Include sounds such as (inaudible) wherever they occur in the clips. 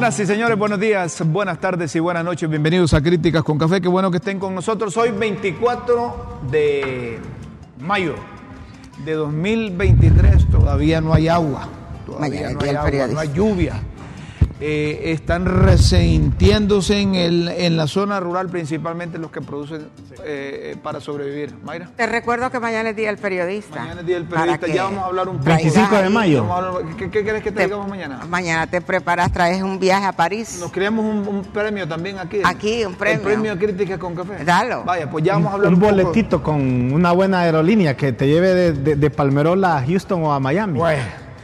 Señoras y señores, buenos días, buenas tardes y buenas noches. Bienvenidos a Críticas con Café. Qué bueno que estén con nosotros. Hoy 24 de mayo de 2023. Todavía no hay agua. Todavía no hay agua, no hay lluvia. Eh, están resintiéndose en, el, en la zona rural, principalmente los que producen eh, para sobrevivir. Mayra. Te recuerdo que mañana es Día del Periodista. Mañana es Día del Periodista. Ya vamos a hablar un poco. 25 de mayo. ¿Qué, ¿Qué, quieres que te, te, digamos mañana? Mañana te preparas, traes un viaje a París. Nos creamos un, un premio también aquí. Aquí, un premio. El premio Críticas con Café. Dalo. Vaya, pues ya vamos a hablar un, un, boletito con una buena aerolínea que te lleve de, de, de Palmerola a Houston o a Miami. Pues.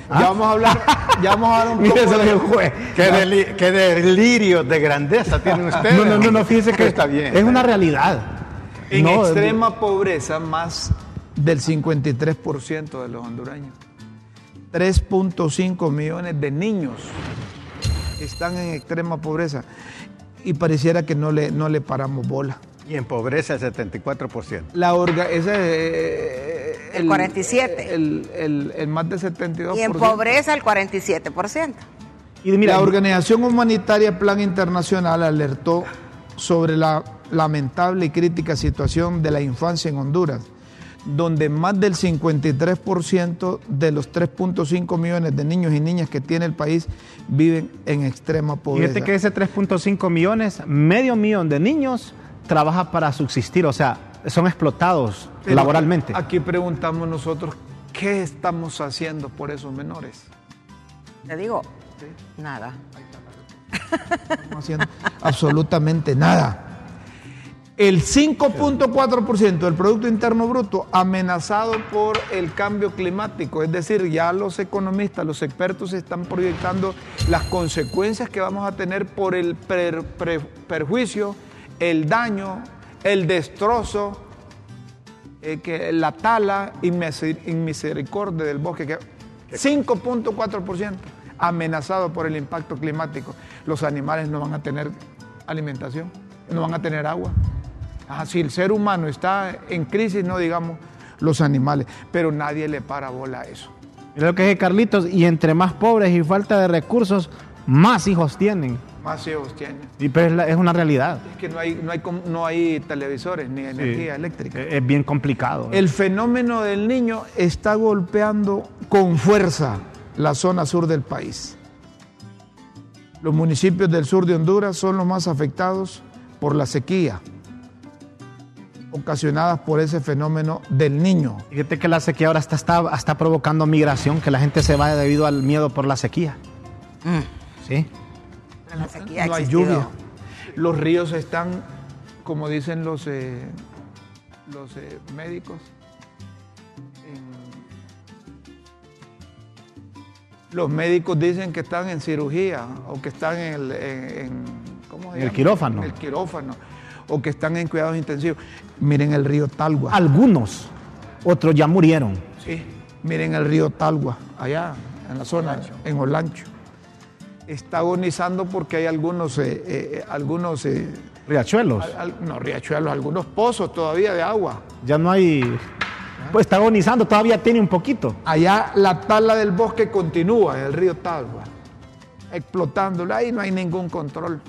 ¿Ah? Ya vamos a hablar, (laughs) ya vamos a hablar un poco de... juez. Qué, deli qué, delirio de grandeza tienen (laughs) ustedes. No, no, no, no fíjese que está bien. Es una realidad. En no, extrema de... pobreza, más del 53% de los hondureños. 3.5 millones de niños están en extrema pobreza y pareciera que no le, no le paramos bola. Y en pobreza el 74%. La orga, ese, eh, el, el, 47. El, el, el, más del 72%. Y en pobreza el 47%. Y mira, la Organización Humanitaria Plan Internacional alertó sobre la lamentable y crítica situación de la infancia en Honduras, donde más del 53% de los 3.5 millones de niños y niñas que tiene el país viven en extrema pobreza. Fíjate que ese 3.5 millones, medio millón de niños trabaja para subsistir, o sea, son explotados Pero laboralmente. Aquí preguntamos nosotros, ¿qué estamos haciendo por esos menores? Te digo, ¿Sí? nada. No estamos haciendo absolutamente nada. El 5.4% del Producto Interno Bruto amenazado por el cambio climático. Es decir, ya los economistas, los expertos están proyectando las consecuencias que vamos a tener por el per, per, perjuicio el daño, el destrozo, eh, que la tala inmisericordia del bosque, que 5.4% amenazado por el impacto climático. Los animales no van a tener alimentación, no van a tener agua. Ajá, si el ser humano está en crisis, no digamos los animales, pero nadie le para bola a eso. Mira lo que es Carlitos, y entre más pobres y falta de recursos, más hijos tienen más hijos tienen. Y pero es, la, es, una realidad. Es que no hay, no hay, no hay televisores ni energía sí, eléctrica. Es bien complicado. El fenómeno del niño está golpeando con fuerza la zona sur del país. Los municipios del sur de Honduras son los más afectados por la sequía ocasionadas por ese fenómeno del niño. Fíjate que la sequía ahora está, está, está provocando migración, que la gente se vaya debido al miedo por la sequía. Mm. Sí. La sequía no hay lluvia. Los ríos están, como dicen los, eh, los eh, médicos, en, los médicos dicen que están en cirugía o que están en el, en, en ¿cómo se el quirófano. En el quirófano o que están en cuidados intensivos. Miren el río Talgua. Algunos, otros ya murieron. Sí, miren el río Talgua, allá en la zona, Olancho. en Olancho está agonizando porque hay algunos, eh, eh, algunos eh, riachuelos. Al, al, no, riachuelos, algunos pozos todavía de agua. Ya no hay. Pues está agonizando, todavía tiene un poquito. Allá la tala del bosque continúa, el río Talgua, explotándola, ahí no hay ningún control.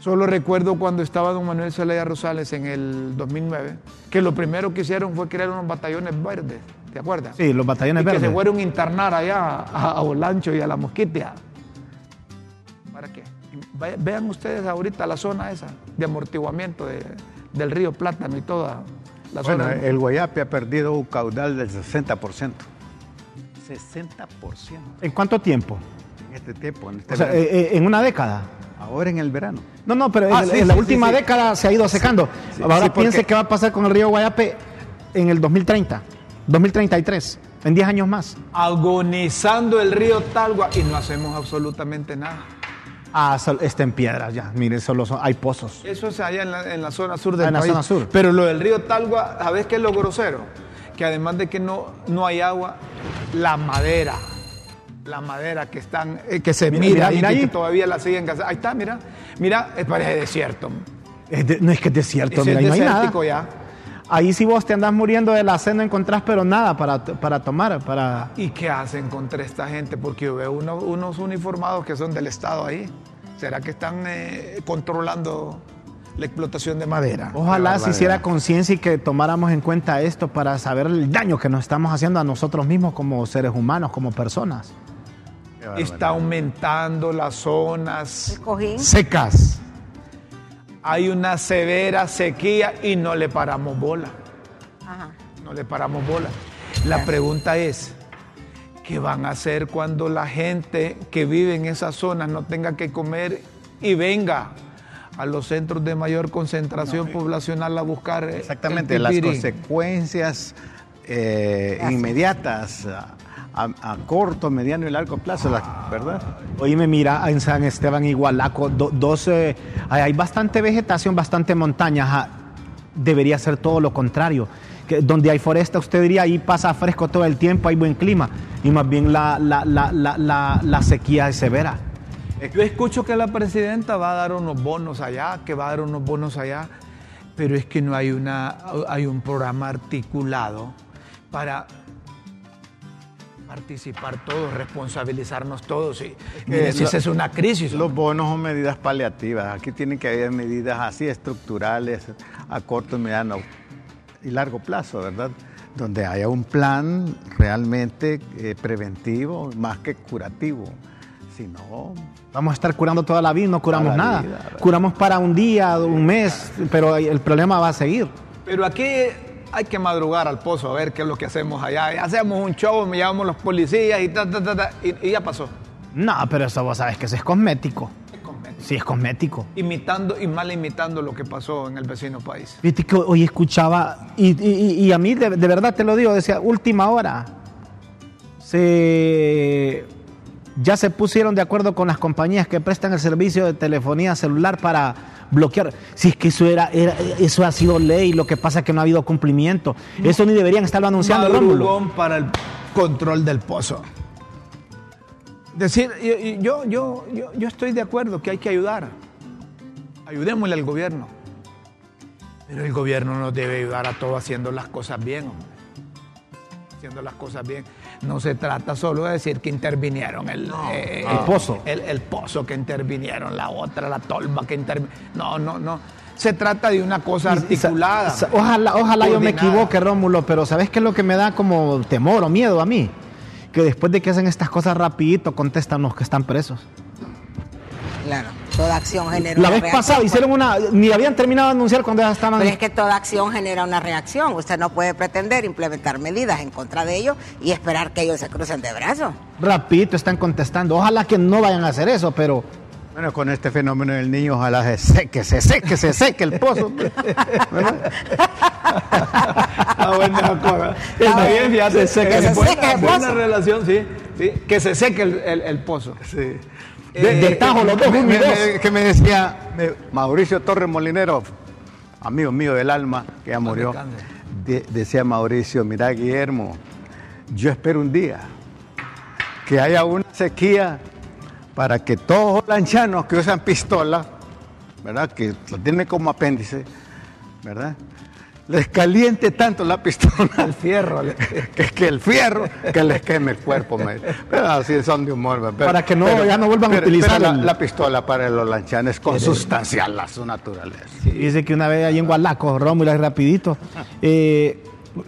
Solo recuerdo cuando estaba don Manuel Zelaya Rosales en el 2009, que lo primero que hicieron fue crear unos batallones verdes, ¿te acuerdas? Sí, los batallones y verdes. Que se fueron a internar allá a, a Olancho y a la Mosquitia. Vean ustedes ahorita la zona esa de amortiguamiento de, del río Plátano y toda la bueno, zona. El Guayape ha perdido un caudal del 60%. 60%. ¿En cuánto tiempo? En este tiempo. En, este o sea, eh, en una década. Ahora en el verano. No, no, pero ah, en, sí, en, la sí, última sí, década se ha ido secando. Ahora piense qué va a pasar con el río Guayape en el 2030, 2033, en 10 años más. Agonizando el río Talgua y no hacemos absolutamente nada. Ah, está en piedras ya. Miren, solo son, hay pozos. Eso es allá en la, en la zona sur del ah, en país. la zona sur. Pero lo del río Talgua, ¿sabes qué es lo grosero? Que además de que no, no hay agua, la madera, la madera que están, eh, que se mira, mira, mira y que, que, todavía la siguen Ahí está, mira, mira, parece desierto. Es de, no es que es desierto, mira, es no hay nada. ya. Ahí si vos te andás muriendo de la sed no encontrás pero nada para, para tomar, para... ¿Y qué hacen contra esta gente? Porque yo veo uno, unos uniformados que son del Estado ahí. ¿Será que están eh, controlando la explotación de madera? Ojalá se hiciera conciencia y que tomáramos en cuenta esto para saber el daño que nos estamos haciendo a nosotros mismos como seres humanos, como personas. Está aumentando las zonas secas. Hay una severa sequía y no le paramos bola. Ajá. No le paramos bola. La pregunta es, ¿qué van a hacer cuando la gente que vive en esas zonas no tenga que comer y venga a los centros de mayor concentración poblacional a buscar eh, Exactamente, el las consecuencias eh, inmediatas a, corto, mediano y largo plazo, la- ¿verdad? Oíme, mira, en San Esteban y Gualaco, do- dos, eh, hay, hay bastante vegetación, bastante montaña. Debería ser todo lo contrario. Que donde hay foresta, usted diría, ahí pasa fresco todo el tiempo, hay buen clima. Y más bien la, la, la, la, sequía es severa. Yo escucho que la presidenta va a dar unos bonos allá, que va a dar unos bonos allá, pero es que no hay, una, hay un programa articulado para participar todos, responsabilizarnos todos. Y, mire, si lo- esa es una crisis. Los bonos son medidas paliativas. Aquí tienen que haber medidas así estructurales a corto, mediano y largo plazo, ¿verdad? Donde haya un plan realmente eh, preventivo más que curativo. Si no, Vamos a estar curando toda la vida y no curamos nada. curamos para un día, un mes, pero el problema va a seguir. Pero aquí hay que madrugar al pozo a ver qué es lo que hacemos allá. Hacemos un show, me llamamos los policías y ta, ta, ta, ta, y, y ya pasó. No, pero eso vos sabes que eso es cosmético. Sí, es cosmético. Imitando y mal imitando lo que pasó en el vecino país. Viste que hoy escuchaba, y, y- y a mí de, de verdad te lo digo, decía, última hora. Se, ya se pusieron de acuerdo con las compañías que prestan el servicio de telefonía celular para bloquear. Si es que eso, era, era- eso ha sido ley, lo que pasa es que no ha habido cumplimiento. Eso ni deberían estarlo anunciando, Rómulo. Para el control del pozo. Decir, yo, yo, yo, yo estoy de acuerdo que hay que ayudar. Ayudémosle al gobierno. Pero el gobierno nos debe ayudar a todos haciendo las cosas bien, hombre. Haciendo las cosas bien. No se trata solo de decir que intervinieron el, eh, El pozo. El, el pozo que intervinieron, la otra, la tolva que intervinieron. No, no, no. Se trata de una cosa Y- y sa- articulada. sa- Ojalá, ojalá yo me equivoque, Rómulo, pero ¿sabes qué es lo que me da como temor o miedo a mí? Que después de que hacen estas cosas rapidito contestan los que están presos. Claro, toda acción genera La una vez reacción. pasada hicieron una, ni habían terminado de anunciar cuando ya estaban... Pero es que toda acción genera una reacción. Usted no puede pretender implementar medidas en contra de ellos y esperar que ellos se crucen de brazos. Rapidito están contestando. Ojalá que no vayan a hacer eso, pero... bueno, con este fenómeno del niño, ojalá se seque, se seque, se seque el pozo. (laughs) ¿verdad? Ah, buena cosa. Está bien, fíjate. Se seque es el buena, pozo. buena relación, sí, sí. Que se seque el, el- el pozo. Sí. De, de tajo, los dos, Me- dos. que me decía Mauricio Torres Molinero, amigo mío del alma, que ya murió. descanse. de- decía Mauricio, mira Guillermo, yo espero un día que haya una sequía para que todos los lanchanos que usan pistola, ¿verdad? Que lo tienen como apéndice, ¿verdad? Les caliente tanto la pistola El fierro. (laughs) que, que el fierro que les queme el cuerpo. me- Pero así son de humor. pero- Para que no- pero- ya no vuelvan a utilizar la, el- la pistola para los lanchanes es consustancial a su naturaleza. Dice que una vez allí en Gualaco, Rómulo, ahí rapidito. eh,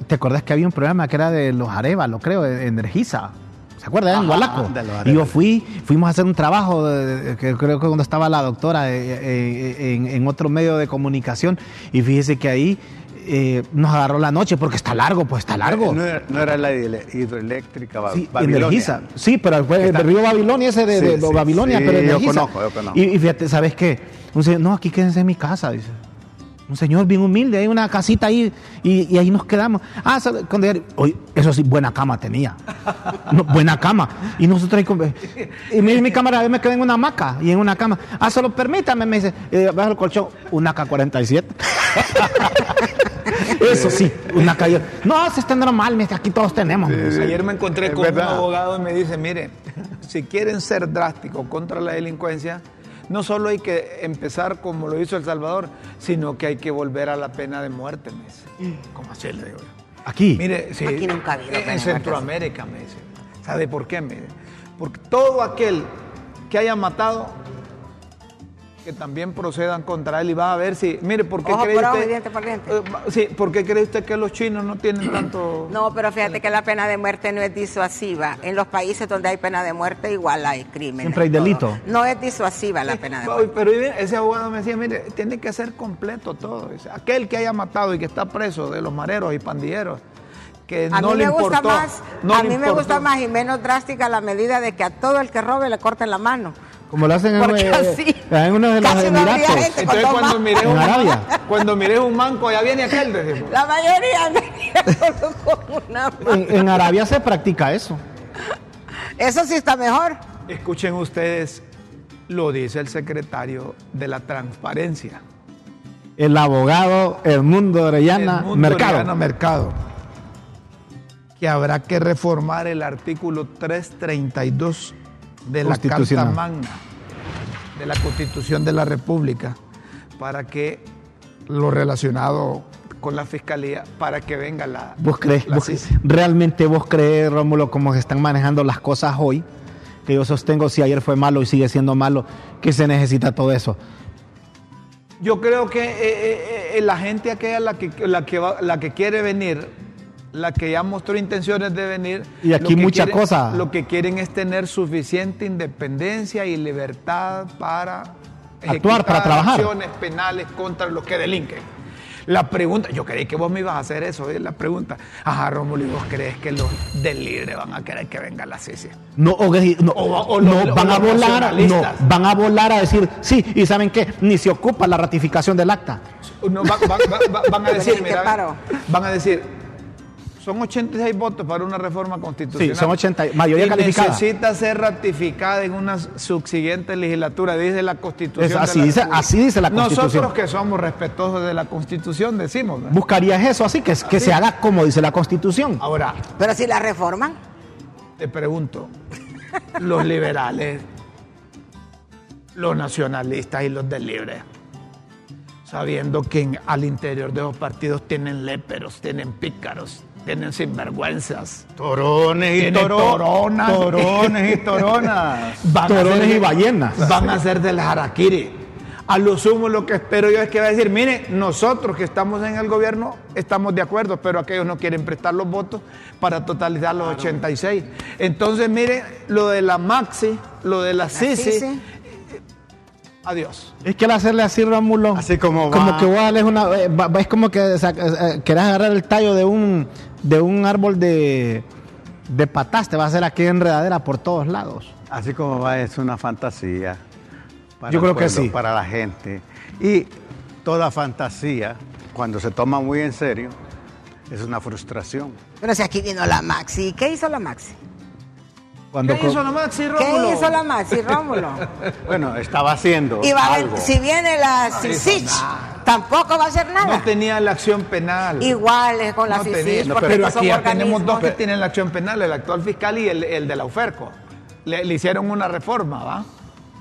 ¿Te acordás que había un programa que era de los Arevalo, creo, de Energiza? ¿Se acuerdan? En Ajá, Gualaco. de los Y yo fui, fuimos a hacer un trabajo, de- de- que creo que cuando estaba la doctora eh, eh, en, en otro medio de comunicación, y fíjese que ahí eh, nos agarró la noche, porque está largo, pues está largo. No era, no era la hidro- hidroeléctrica ba- Sí, Babilonia. Energiza. Sí, pero fue el río Babilonia, ese de, Sí, de sí, Babilonia, pero yo Energiza. conozco, yo conozco. Y, y fíjate, ¿sabes qué? Señor, no, aquí quédense en mi casa, dice. Un señor bien humilde, hay una casita ahí y, y ahí nos quedamos. Ah, cuando ya- oye, eso sí, buena cama tenía. No, buena cama. Y nosotros ahí con- Y mi, mi cámara, yo me quedé en una hamaca y en una cama. Ah, solo permítame, me dice, eh, baja el colchón, una K-47. (laughs) Eso sí, una calle. No, se está normal, aquí todos tenemos. dice. Ayer me encontré con verdad. un abogado y me dice, mire, si quieren ser drásticos contra la delincuencia, no solo hay que empezar como lo hizo El Salvador, sino que hay que volver a la pena de muerte, me dice. ¿Cómo así le digo yo? Aquí. Mire, sí, Aquí nunca ha habido pena de en. Centroamérica, me dice. ¿Sabe por qué? Me dice? Porque todo aquel que haya matado que también procedan contra él y va a ver si, mire, ¿por qué Ojo cree por ojo y usted? diente por diente. Va- sí, ¿por qué cree usted que los chinos no tienen (clears throat) tanto? No, pero fíjate que la pena de muerte no es disuasiva. En los países donde hay pena de muerte igual hay crimen. Siempre hay delito. No es disuasiva la pena de muerte. Pero mire, ese abogado me decía, mire, tiene que ser completo todo. Aquel que haya matado y que está preso de los mareros y pandilleros, que A no mí le me gusta importó. más, no a le mí me gusta más y menos drástica la medida de que a todo el que robe le corten la mano. Como lo hacen en, Porque eh, así en uno de los no Emiratos. gente. Entonces cuando miré, En un, Arabia. cuando miré un manco, ya viene aquel. decimos. La mayoría (laughs) con una mano. En, en Arabia se practica eso. Eso sí está mejor. Escuchen ustedes, lo dice el secretario de la transparencia. El abogado Edmundo Orellana El mundo Mercado. Orellana Mercado. Que habrá que reformar el artículo 332 de la Carta. Magna, de la Constitución de la República, para que lo relacionado con la fiscalía, para que venga la. ¿Vos crees, la vos- CICI. realmente vos crees, Rómulo, cómo se están manejando las cosas hoy? Que yo sostengo, si ayer fue malo y sigue siendo malo, que se necesita todo eso. Yo creo que eh, eh, eh, la gente aquella, la que, la, que va- la que quiere venir, la que ya mostró intenciones de venir. Y aquí lo que mucha quieren- cosa. Lo que quieren es tener suficiente independencia y libertad para Actuar, para ejecutar trabajar. acciones penales contra los que delinquen. La pregunta, yo creí que vos me ibas a hacer eso, ¿eh? la pregunta, ajá, Rómulo, ¿y vos crees que los del libre van a querer que venga la CICI? No, o, que- no, O- o no, van a volar, no, van a volar a decir, sí, y ¿saben qué? Ni se ocupa la ratificación del acta. No, va- va- va- va- van a (laughs) decir, ¿En qué mira, van a decir, son 86 votos para una reforma constitucional. Sí, son 80, mayoría y calificada. necesita ser ratificada en una subsiguiente legislatura, dice la Constitución. Es de así la dice- así dice la Constitución. Nosotros que somos respetuosos de la Constitución decimos. ¿no? ¿Buscarías eso así? Que, que se haga como dice la Constitución. Ahora, Pero si la reforman, te pregunto, los liberales, los nacionalistas y los del libre, sabiendo que en- al interior de los partidos tienen léperos, tienen pícaros, tienen sinvergüenzas, Torones y toro- toronas. Torones y (laughs) toronas. van Torones y ballenas. Van a ser del harakiri. A lo sumo lo que espero yo es que va a decir, mire, nosotros que estamos en el gobierno estamos de acuerdo, pero aquellos no quieren prestar los votos para totalizar los 86. Entonces, mire, lo de la Maxi, lo de la, Sisi, Sisi. Adiós. Es que al hacerle así, Rómulo, Así como va. como que vos darles una, eh, es como que sa- eh, querés agarrar el tallo de un, de un árbol de, de patás, te va a hacer aquí enredadera por todos lados. Así como va, es una fantasía. Para Yo creo que sí. Para la gente. Y toda fantasía, cuando se toma muy en serio, es una frustración. pero si aquí vino la Maxi, ¿qué hizo la Maxi? Cuando ¿Qué hizo la Maxi, Rómulo? ¿Qué hizo la Maxi, Rómulo? Bueno, estaba haciendo Y va a algo. ver, si viene la CICIC, tampoco va a hacer nada. No tenía la acción penal. Igual es con la No tenía, porque pero estos aquí ya tenemos dos que tienen la acción penal, el actual fiscal y el, el de la UFERCO. Le, le hicieron una reforma, ¿va?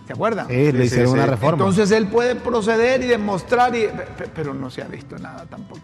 ¿Se acuerdan? Sí, le hicieron sí, una sí. reforma. Entonces él puede proceder y demostrar, y, pe- pero no se ha visto nada tampoco.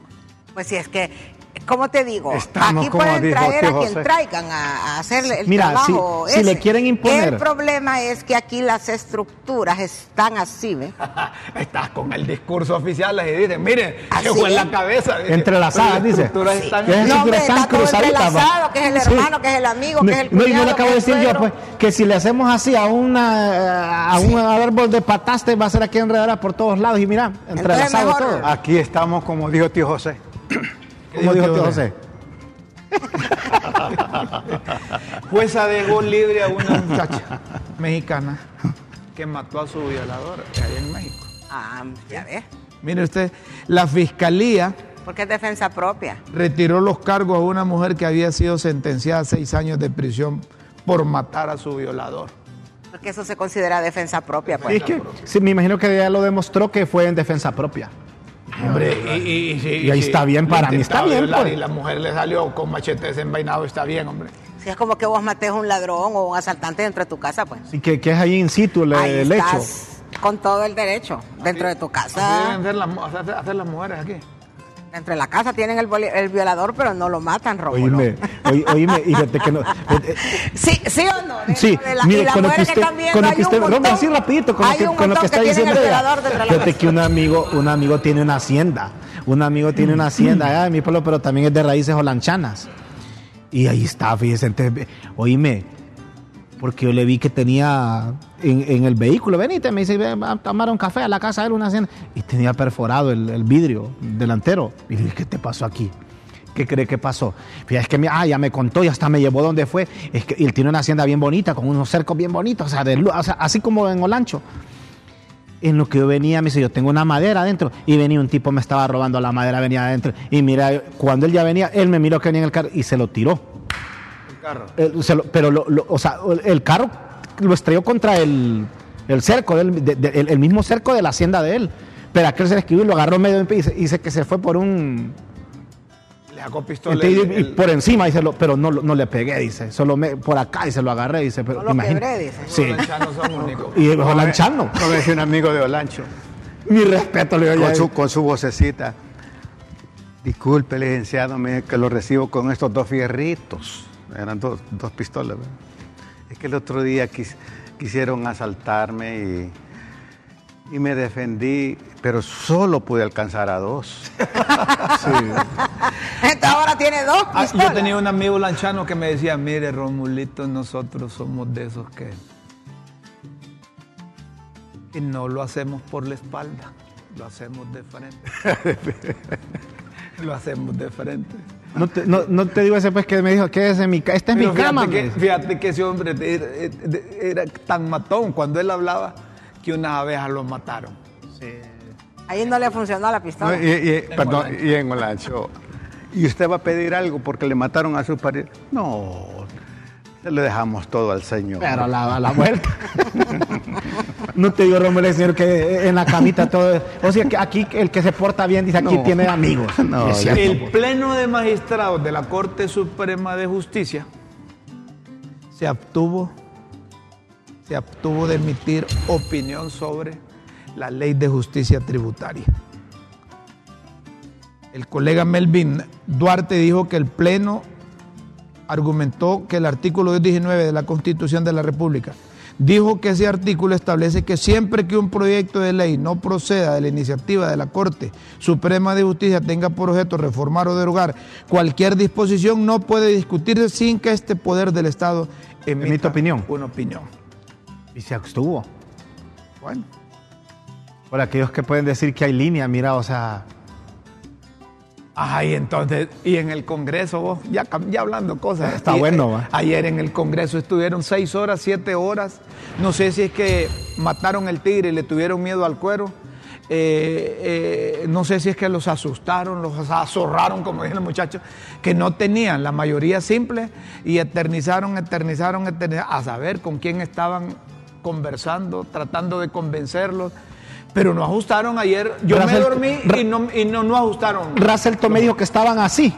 Pues si es que, como te digo, Estamos aquí pueden dijo traer a quien José. traigan a, a hacerle el Mira, trabajo. si- le quieren imponer- El problema es que aquí las estructuras están así, ¿ve? (laughs) Estás con el discurso oficial y dicen, mire, Así se fue en la cabeza. dice, Entrelazadas, pero las dice. estructuras Sí. están- Que es No, hombre, están está todo cruzaditas, va. entrelazado, que es el hermano, que es el amigo, que es el No, y no cuñado, le acabo que de decir yo, pues, que si le hacemos así a una a un árbol de pataste va a ser aquí enredadera por todos lados y mira, entrelazado todo. Aquí estamos, como dijo tío José. Como dijo tío José. (laughs) Jueza dejó libre a una muchacha (laughs) mexicana que mató a su violador allá en México. Ah, ya ves. Mire usted, la fiscalía Porque es defensa propia. retiró los cargos a una mujer que había sido sentenciada a seis años de prisión por matar a su violador. Porque eso se considera defensa propia, pues. Y es que sí, me imagino que ya lo demostró que fue en defensa propia. Hombre, y, y- y- sí, Y ahí sí, está bien, para mí está bien, violar pues. Y la mujer le salió con machete desenvainado, está bien, hombre. Si es como que vos mates a un ladrón o un asaltante dentro de tu casa, pues. Así que, que es ahí in situ el, Ahí el hecho. estás con todo el derecho dentro de tu Así casa. deben las, hacer las mujeres aquí. Dentro de la casa tienen el, el violador, pero no lo matan, Rómulo. Oíme, oí- oíme, y fíjate que no. eh, eh, Sí, sí o no. Dentro Sí, de la, mire, y las con lo que usted, viendo, con lo que usted, no, así rapidito, con lo que, con lo que está tienen diciendo la Fíjate que un amigo, un amigo tiene una hacienda, un amigo tiene una hacienda allá de mi pueblo, pero también es de raíces holanchanas. Y ahí está, fíjese, entonces, oíme, porque yo le vi que tenía en, en el vehículo, venite, me dice, ven a tomar un café a la casa de él, una hacienda, y tenía perforado el, el vidrio delantero. Y dije, ¿qué te pasó aquí? ¿Qué cree que pasó? Fíjate, es que me- ah, ya me contó y hasta me llevó donde fue. Es que él tiene una hacienda bien bonita, con unos cercos bien bonitos, o sea, de o sea, así como en Olancho. En lo que yo venía, me dice, yo tengo una madera adentro. Y venía un tipo, me estaba robando la madera, venía adentro. Y mira, cuando él ya venía, él me miró que venía en el carro y se lo tiró. El carro. El- se lo- pero, lo- lo- o sea, el carro lo estrelló contra el, el cerco, del- de- de- el, el mismo cerco de la hacienda de él. Pero aquel se le escribió y lo agarró medio en pie y dice que se fue por un... Le sacó pistola. Entonces, el- y por encima, dice, lo- pero no, lo- no le pegué, dice. Solo me, por acá y se lo agarré, dice. Pero, No lo imagina- quebré, dice. Sí. los lanchanos son únicos. Y Olanchano. Como decía un amigo de Olancho, Mi respeto, le digo con su, con su vocecita. Disculpe, licenciado, me dice que lo recibo con estos dos fierritos. Eran dos, dos pistolas. ¿verdad? Es que el otro día quis- quisieron asaltarme y, y me defendí, pero solo pude alcanzar a dos. (laughs) Sí. Entonces ahora tiene dos Ah, yo tenía un amigo lanchano que me decía, mire Romulito, nosotros somos de esos que, que no lo hacemos por la espalda, lo hacemos de frente. (laughs) lo hacemos de frente. No te, no, no te digo ese pues que me dijo, que es en mi, esta es Pero mi cama. fíjate, que, dice. fíjate que ese hombre era, era tan matón cuando él hablaba que unas abejas lo mataron. Ahí no le funcionó la pistola. No, y, y- perdón, Olancho. y en Olancho. ¿Y usted va a pedir algo porque le mataron a su pariente? No, se le dejamos todo al Señor. Pero a la, a la vuelta. (laughs) no te digo, Romulo, señor, que en la camita todo. O sea, que aquí el que se porta bien dice aquí No. tiene amigos. (laughs) No, Es cierto, El pues. Pleno de Magistrados de la Corte Suprema de Justicia se abstuvo, se abstuvo de emitir opinión sobre la ley de justicia tributaria. El colega Melvin Duarte dijo que el Pleno argumentó que el artículo 219 de la Constitución de la República dijo que ese artículo establece que siempre que un proyecto de ley no proceda de la iniciativa de la Corte Suprema de Justicia tenga por objeto reformar o derogar cualquier disposición, no puede discutirse sin que este poder del Estado emita Emita opinión. una opinión. Y se abstuvo. Bueno, Por aquellos que pueden decir que hay línea, mira, o sea. Ay, entonces, y en el Congreso, vos, ya, hablando cosas. Está Y, bueno, eh, va. Ayer en el Congreso estuvieron seis horas, siete horas. No sé si es que mataron el tigre y le tuvieron miedo al cuero. Eh, eh, no sé si es que los asustaron, los azorraron, como dicen los muchachos, que no tenían la mayoría simple y eternizaron, eternizaron, eternizaron, a saber con quién estaban conversando, tratando de convencerlos. Pero no ajustaron ayer. Yo me dormí y no, y no, no ajustaron. Russell me dijo que estaban así.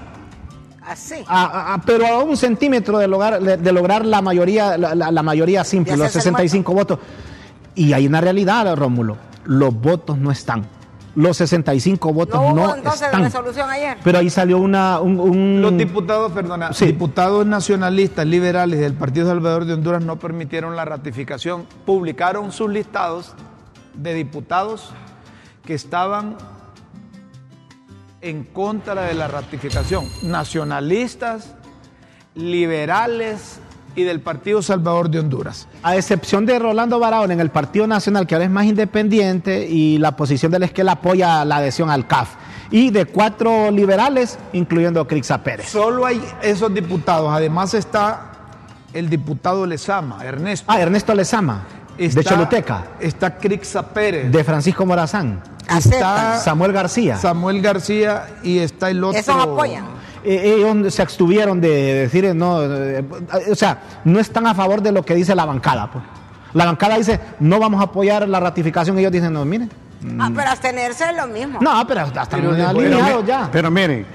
Así. a- a- pero a un centímetro de lograr, de, de lograr la mayoría, la, la- la mayoría simple, los hacerse el 65 votos. Y hay una realidad, Rómulo. Los votos no están. Los 65 votos No no, hubo entonces están. resolución ayer. Pero ahí salió una, un, un- Los diputados, perdona, Sí. diputados nacionalistas liberales del Partido Salvador de Honduras no permitieron la ratificación. Publicaron sus listados de diputados que estaban en contra de la ratificación. Nacionalistas, liberales y del Partido Salvador de Honduras. A excepción de Rolando Barahona en el Partido Nacional, que ahora es más independiente, y la posición de es que él apoya la adhesión al CAF. Y de cuatro liberales, incluyendo a Crixa Pérez. Solo hay esos diputados. Además está el diputado Lezama, Ernesto. Ah, Ernesto Lezama, de Está- Choluteca. Está Crixa Pérez. De Francisco Morazán. Aceptan. Samuel García. Samuel García y está el otro. Esos apoyan. Eh, ellos se abstuvieron de decir, eh, no, eh, o sea, no están a favor de lo que dice la bancada. Pues. La bancada dice, no vamos a apoyar la ratificación. Ellos dicen, no, miren. Ah, pero abstenerse es lo mismo. No, pero hasta Pero alineados ya. Pero miren,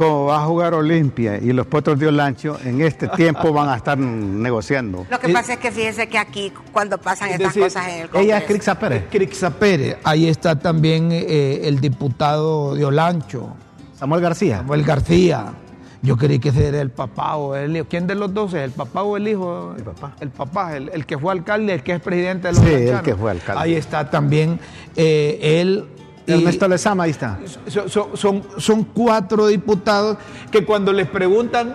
como va a jugar Olimpia y los potros de Olancho, en este tiempo van a estar negociando. Lo que pasa es que fíjese que aquí, cuando pasan es estas decir, cosas en el Congreso. Ella es Crixa Pérez. Crixa Pérez. Ahí está también eh, el diputado de Olancho, Samuel García. Samuel García. Yo creí que ese era el papá o el hijo. ¿Quién de los dos es? ¿El papá o el hijo? El papá. El papá, el, el que fue alcalde, el que es presidente de los Sí, el que fue alcalde. Ahí está también eh, él. Y- Ernesto Lezama, ahí está. son, son- cuatro diputados que cuando les preguntan,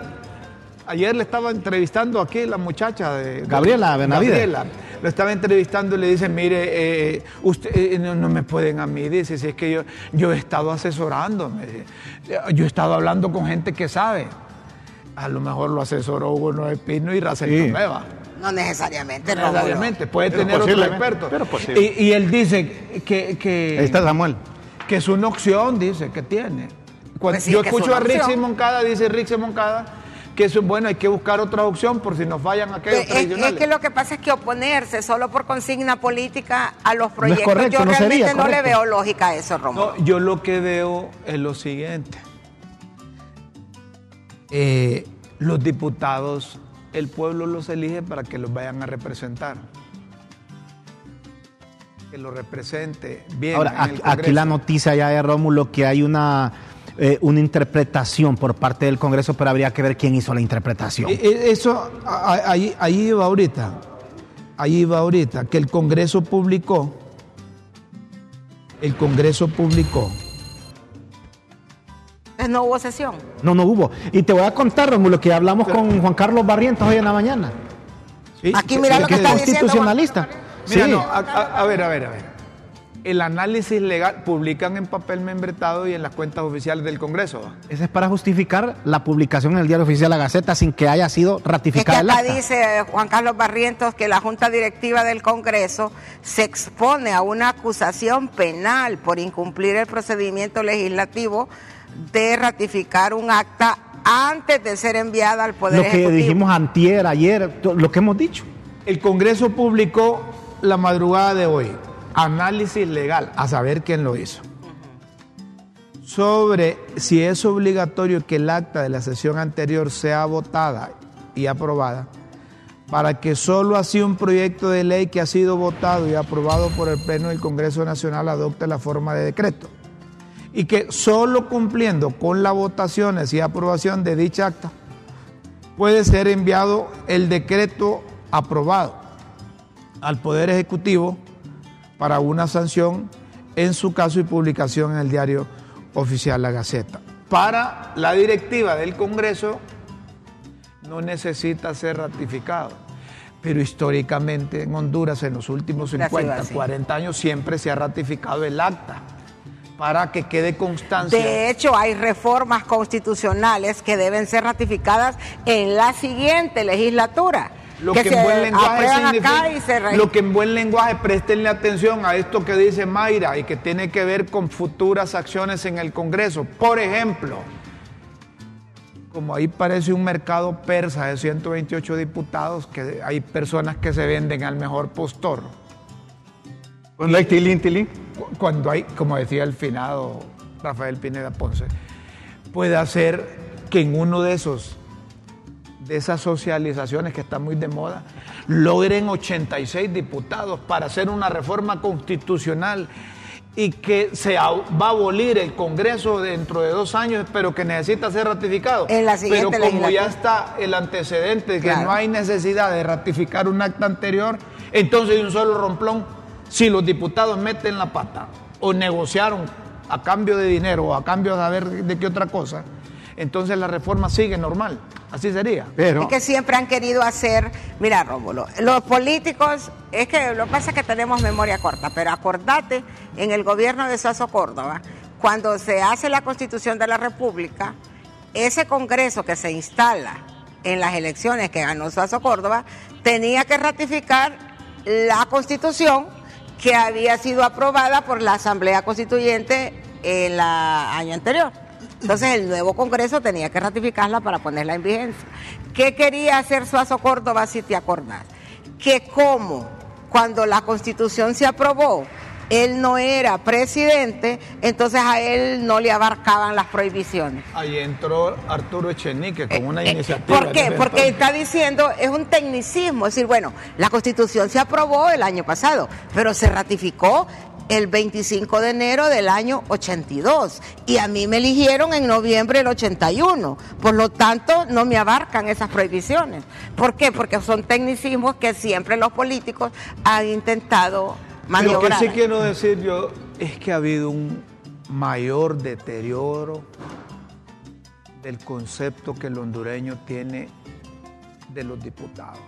ayer le estaba entrevistando aquí la muchacha de Gabriela Benavides. Gabriela, lo estaba entrevistando y le dicen, mire, eh, usted eh, no, no me pueden a mí, dice, si es que yo, yo he estado asesorándome, yo he estado hablando con gente que sabe. A lo mejor lo asesoró Hugo Noé Pino y Racel Sí. No necesariamente, No Rómulo. necesariamente, puede Pero tener otro experto. pero posible. Y, y él dice que, que, Ahí está Samuel. que es una opción, dice, que tiene. Cuando Pues sí, yo es escucho a Rixi. Moncada, dice Rixi Moncada, que eso es bueno, hay que buscar otra opción por si nos fallan aquellos Es, es tradicionales. que lo que pasa es que oponerse solo por consigna política a los es proyectos, correcto, yo no realmente sería no le veo lógica a eso. No, yo lo que veo es lo siguiente. Eh, los diputados, el pueblo los elige para que los vayan a representar. Que los represente bien. Ahora, en aquí, el aquí Congreso. la noticia ya de Rómulo que hay una, eh, una interpretación por parte del Congreso, pero habría que ver quién hizo la interpretación. Eh, eh, Eso, ahí, ahí iba ahorita, ahí iba ahorita, que el Congreso publicó, el Congreso publicó, Entonces no hubo sesión. No, no hubo. Y te voy a contar, Rómulo, que hablamos con Juan Carlos Barrientos hoy en la mañana. ¿sí? Aquí mira lo que es está diciendo. constitucionalista. Mira, sí. no, a, a- a ver, a ver, a ver. El análisis legal publican en papel membretado y en las cuentas oficiales del Congreso. Ese es para justificar la publicación en el diario oficial La Gaceta sin que haya sido Es que ratificada el acá acta. dice Juan Carlos Barrientos que la Junta Directiva del Congreso se expone a una acusación penal por incumplir el procedimiento legislativo de ratificar un acta antes de ser enviada al Poder Lo que Ejecutivo. dijimos antier, ayer, to- lo que hemos dicho. El Congreso publicó la madrugada de hoy análisis legal, a saber quién lo hizo, sobre si es obligatorio que el acta de la sesión anterior sea votada y aprobada, para que solo así un proyecto de ley que ha sido votado y aprobado por el Pleno del Congreso Nacional adopte la forma de decreto. Y que solo cumpliendo con las votaciones y aprobación de dicha acta, puede ser enviado el decreto aprobado al Poder Ejecutivo para una sanción en su caso y publicación en el diario oficial La Gaceta. Para la directiva del Congreso no necesita ser ratificado, pero históricamente en Honduras en los últimos Siempre ha sido 50, así. 40 años siempre se ha ratificado el acta para que quede constancia. De hecho, hay reformas constitucionales que deben ser ratificadas en la siguiente legislatura. Lo que, en buen lenguaje significa- y se re- lo que en buen lenguaje prestenle atención a esto que dice Mayra y que tiene que ver con futuras acciones en el Congreso. Por ejemplo, como ahí parece un mercado persa de 128 diputados, que hay personas que se venden al mejor postor. Cuando hay tilín, tilín. Cu- Cuando hay, como decía el finado Rafael Pineda Ponce, puede hacer que en uno de esos de esas socializaciones que están muy de moda, logren 86 diputados para hacer una reforma constitucional y que se va a abolir el Congreso dentro de dos años, pero que necesita ser ratificado. En la siguiente pero como ya está el antecedente de que Claro. no hay necesidad de ratificar un acta anterior, entonces de un solo romplón, si los diputados meten la pata o negociaron a cambio de dinero o a cambio de saber de qué otra cosa, entonces la reforma sigue normal. Así sería. Pero Es que siempre han querido hacer, mira Rómulo, los políticos, es que lo que pasa es que tenemos memoria corta, pero acordate, en el gobierno de Suazo Córdoba, cuando se hace la constitución de la República, ese Congreso que se instala en las elecciones que ganó Suazo Córdoba, tenía que ratificar la constitución que había sido aprobada por la Asamblea Constituyente el año anterior. Entonces el nuevo Congreso tenía que ratificarla para ponerla en vigencia. ¿Qué quería hacer Suazo Córdoba, si te acordás? Que como cuando la Constitución se aprobó, él no era presidente, entonces a él no le abarcaban las prohibiciones. Ahí entró Arturo Echenique con una Eh, iniciativa. ¿Por qué? Porque está diciendo, es un tecnicismo, es decir, bueno, la constitución se aprobó el año pasado, pero se ratificó el 25 de enero del año 82 y a mí me eligieron en noviembre del 81. Por lo tanto, no me abarcan esas prohibiciones. ¿Por qué? Porque son tecnicismos que siempre los políticos han intentado Lo que sí quiero decir yo es que ha habido un mayor deterioro del concepto que el hondureño tiene de los diputados,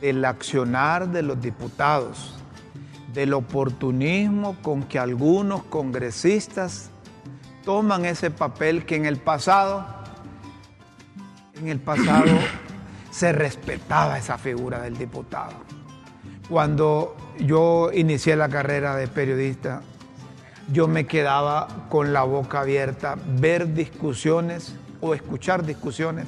del accionar de los diputados, del oportunismo con que algunos congresistas toman ese papel que en el pasado, en el pasado (coughs) se respetaba esa figura del diputado. Cuando yo inicié la carrera de periodista, yo me quedaba con la boca abierta ver discusiones o escuchar discusiones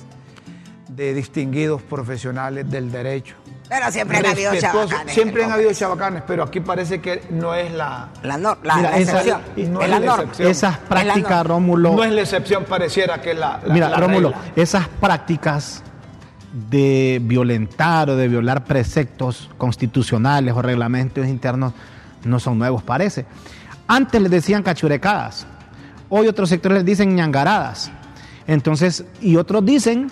de distinguidos profesionales del derecho. Pero siempre han habido chabacanes. Siempre han habido chabacanes, pero aquí parece que no es la, La, nor- la, Mira, la esa- excepción. y no es la excepción. Esas prácticas. Rómulo. no es la excepción, pareciera que es la, la- Mira, la Rómulo, regla. esas prácticas de violentar o de violar preceptos constitucionales o reglamentos internos no son nuevos, parece. Antes les decían cachurecadas, hoy otros sectores les dicen ñangaradas. Entonces, y otros dicen,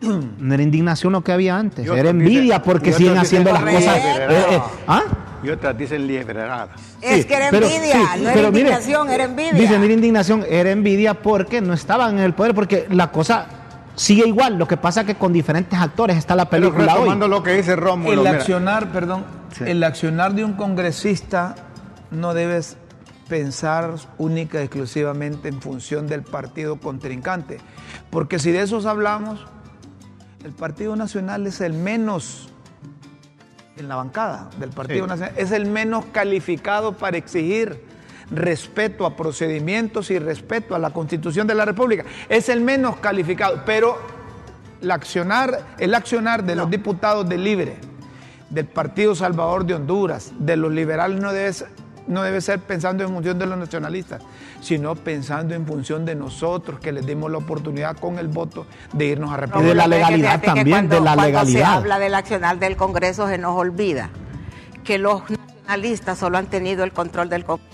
(clears throat) no era indignación lo que había antes, era envidia dicen- porque siguen dicen haciendo las cosas. eh, eh, ¿Ah? Y otras dicen liberadas. Es Sí, que era pero- envidia, sí, no era pero mire, indignación, era envidia. Dice, mira, indignación, era envidia porque no estaban en el poder, porque la cosa sigue igual. Lo que pasa es que con diferentes actores está la Pero película hoy. retomando lo que dice Rómulo, El mira, accionar, perdón, Sí. el accionar de un congresista no debes pensar única y exclusivamente en función del partido contrincante, porque si de esos hablamos, el Partido Nacional es el menos en la bancada del Partido Sí. Nacional, es el menos calificado para exigir respeto a procedimientos y respeto a la Constitución de la República. Es el menos calificado, pero el accionar, el accionar de los diputados de Libre, del Partido Salvador de Honduras, de los liberales no debe, ser- no debe ser pensando en función de los nacionalistas, sino pensando en función de nosotros que les dimos la oportunidad con el voto de irnos a Y de la legalidad que también, cuando- de la cuando se legalidad. habla del accionar del Congreso se nos olvida que los nacionalistas solo han tenido el control del Congreso.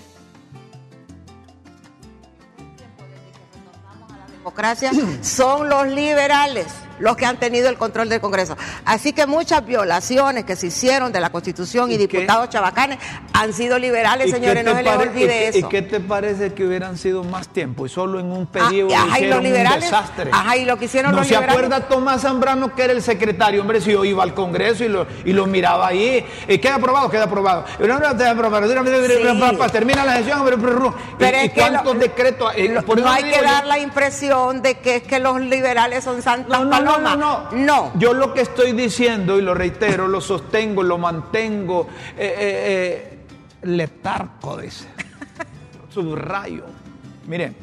Democracia son los liberales los que han tenido el control del Congreso. Así que muchas violaciones que se hicieron de la Constitución y, ¿Y qué? diputados chabacanes han sido liberales, ¿Y señores, no se les olvide eso. ¿Y qué te parece que hubieran sido más tiempo? Y solo en un Ah, periodo y hicieron los un desastre. ajá, y lo que hicieron ¿No los se liberales. acuerda Tomás Zambrano que era el secretario? Hombre, si yo iba al Congreso y lo, y lo miraba ahí. y queda aprobado, queda aprobado. Queda aprobado. Sí. Termina la sesión. pero- pero- Pero ¿Y, es que cuántos lo- decretos? Eh, no hay que dar la impresión de que es que los liberales son santas no, no, no, palomas. no, no. No. Yo lo que estoy diciendo, y lo reitero, lo sostengo, lo mantengo, eh, eh, eh, letarco, dice. (laughs) Subrayo. Miren,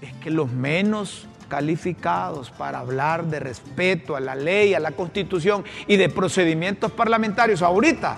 es que los menos calificados para hablar de respeto a la ley, a la constitución y de procedimientos parlamentarios ahorita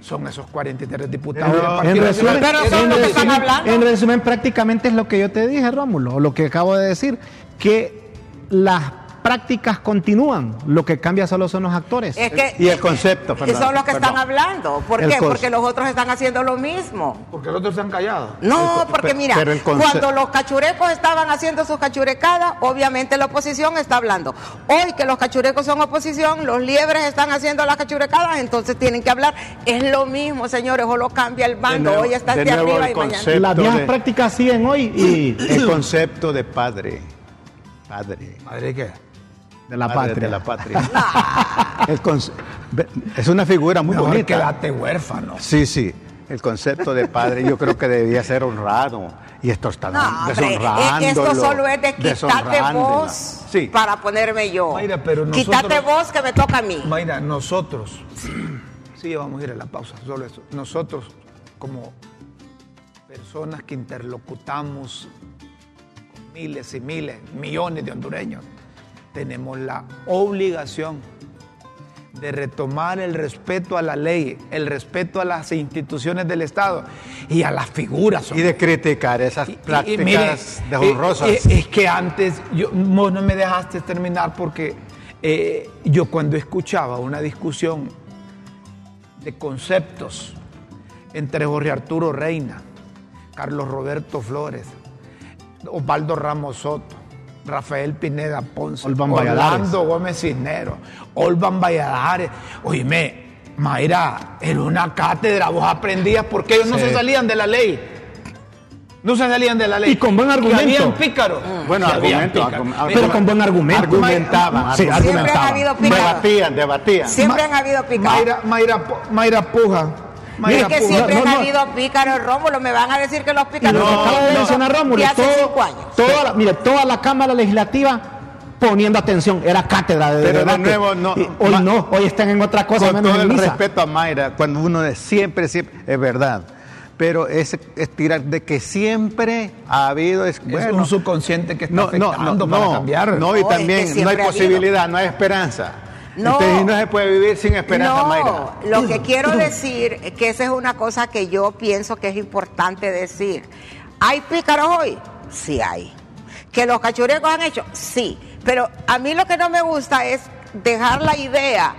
son esos 43 diputados Pero- del En Partido resumen, Nacional. Pero son en los que resumen- están hablando. en resumen, prácticamente es lo que yo te dije, Rómulo, o lo que acabo de decir, que las prácticas continúan, lo que cambia solo son los actores. Es que Y el concepto, y Fernando, son los que perdón. están hablando. ¿Por El qué? cons- Porque los otros están haciendo lo mismo. Porque los otros se han callado. No, El porque mira, conce- cuando los cachurecos estaban haciendo sus cachurecadas, obviamente la oposición está hablando. Hoy que los cachurecos son oposición, los liebres están haciendo las cachurecadas, entonces tienen que hablar. Es lo mismo, señores, o lo cambia el bando. nuevo- Hoy está de este nuevo arriba el y mañana. Las viejas de- prácticas siguen hoy y El concepto de padre. Padre. ¿Madre qué? De la Padre patria. De la patria. (laughs) Es una figura muy Mejor bonita. quédate huérfano. Sí, sí. El concepto de padre yo creo que debía ser honrado. Y esto está No, que esto solo es de quítate vos Sí. para ponerme yo. Mayra, pero Quítate nosotros- vos que me toca a mí. Mayra, nosotros, (clears throat) sí, vamos a ir a la pausa, solo eso. Nosotros, como personas que interlocutamos con miles y miles, millones de hondureños, tenemos la obligación de retomar el respeto a la ley, el respeto a las instituciones del Estado y a las figuras. Y de criticar esas Y- y- y prácticas mire, deshonrosas. eh, eh, es que antes, yo, vos no me dejaste terminar porque eh, yo cuando escuchaba una discusión de conceptos entre Jorge Arturo Reina, Carlos Roberto Flores, Osvaldo Ramos Soto, Rafael Pineda Ponce, Olvan Orlando. Gómez Cisneros, Olvan Valladares. Oíme, Mayra, era una cátedra, vos aprendías porque ellos no se salían de la ley. No se salían de la ley. Y con buen Que argumento. habían pícaros. Bueno, Que habían argumento, pícaros. argumento. Pero con buen argumento. Argumentaban. Sí, Siempre han argumentaban. habido pícaros. Debatían, debatían. Siempre han habido pícaros. Mayra, Mayra, Mayra Puja. Mayra Es que Puja. siempre No, no, han no. habido pícaros, Rómulo. Me van a decir que los pícaros son acaba de mencionar Rómulo, hace todo- cinco años. toda la- mire, toda la Cámara Legislativa poniendo atención, era cátedra de Pero de nuevo, no, Y hoy no, hoy están en otra cosa, Con menos todo el misa. respeto a Mayra, cuando uno de siempre, siempre, es verdad. Pero es, es tirar de que siempre ha habido. Es, un subconsciente que está no, no, afectando no, para no, cambiar. No, y No, es que también no hay posibilidad, no hay esperanza. No. Entonces, no se puede vivir sin esperanza, no, Mayra. lo que quiero decir es que esa es una cosa que yo pienso que es importante decir. ¿Hay pícaros hoy? Sí hay. ¿Que los cachurecos han hecho? Sí. Pero a mí lo que no me gusta es dejar la idea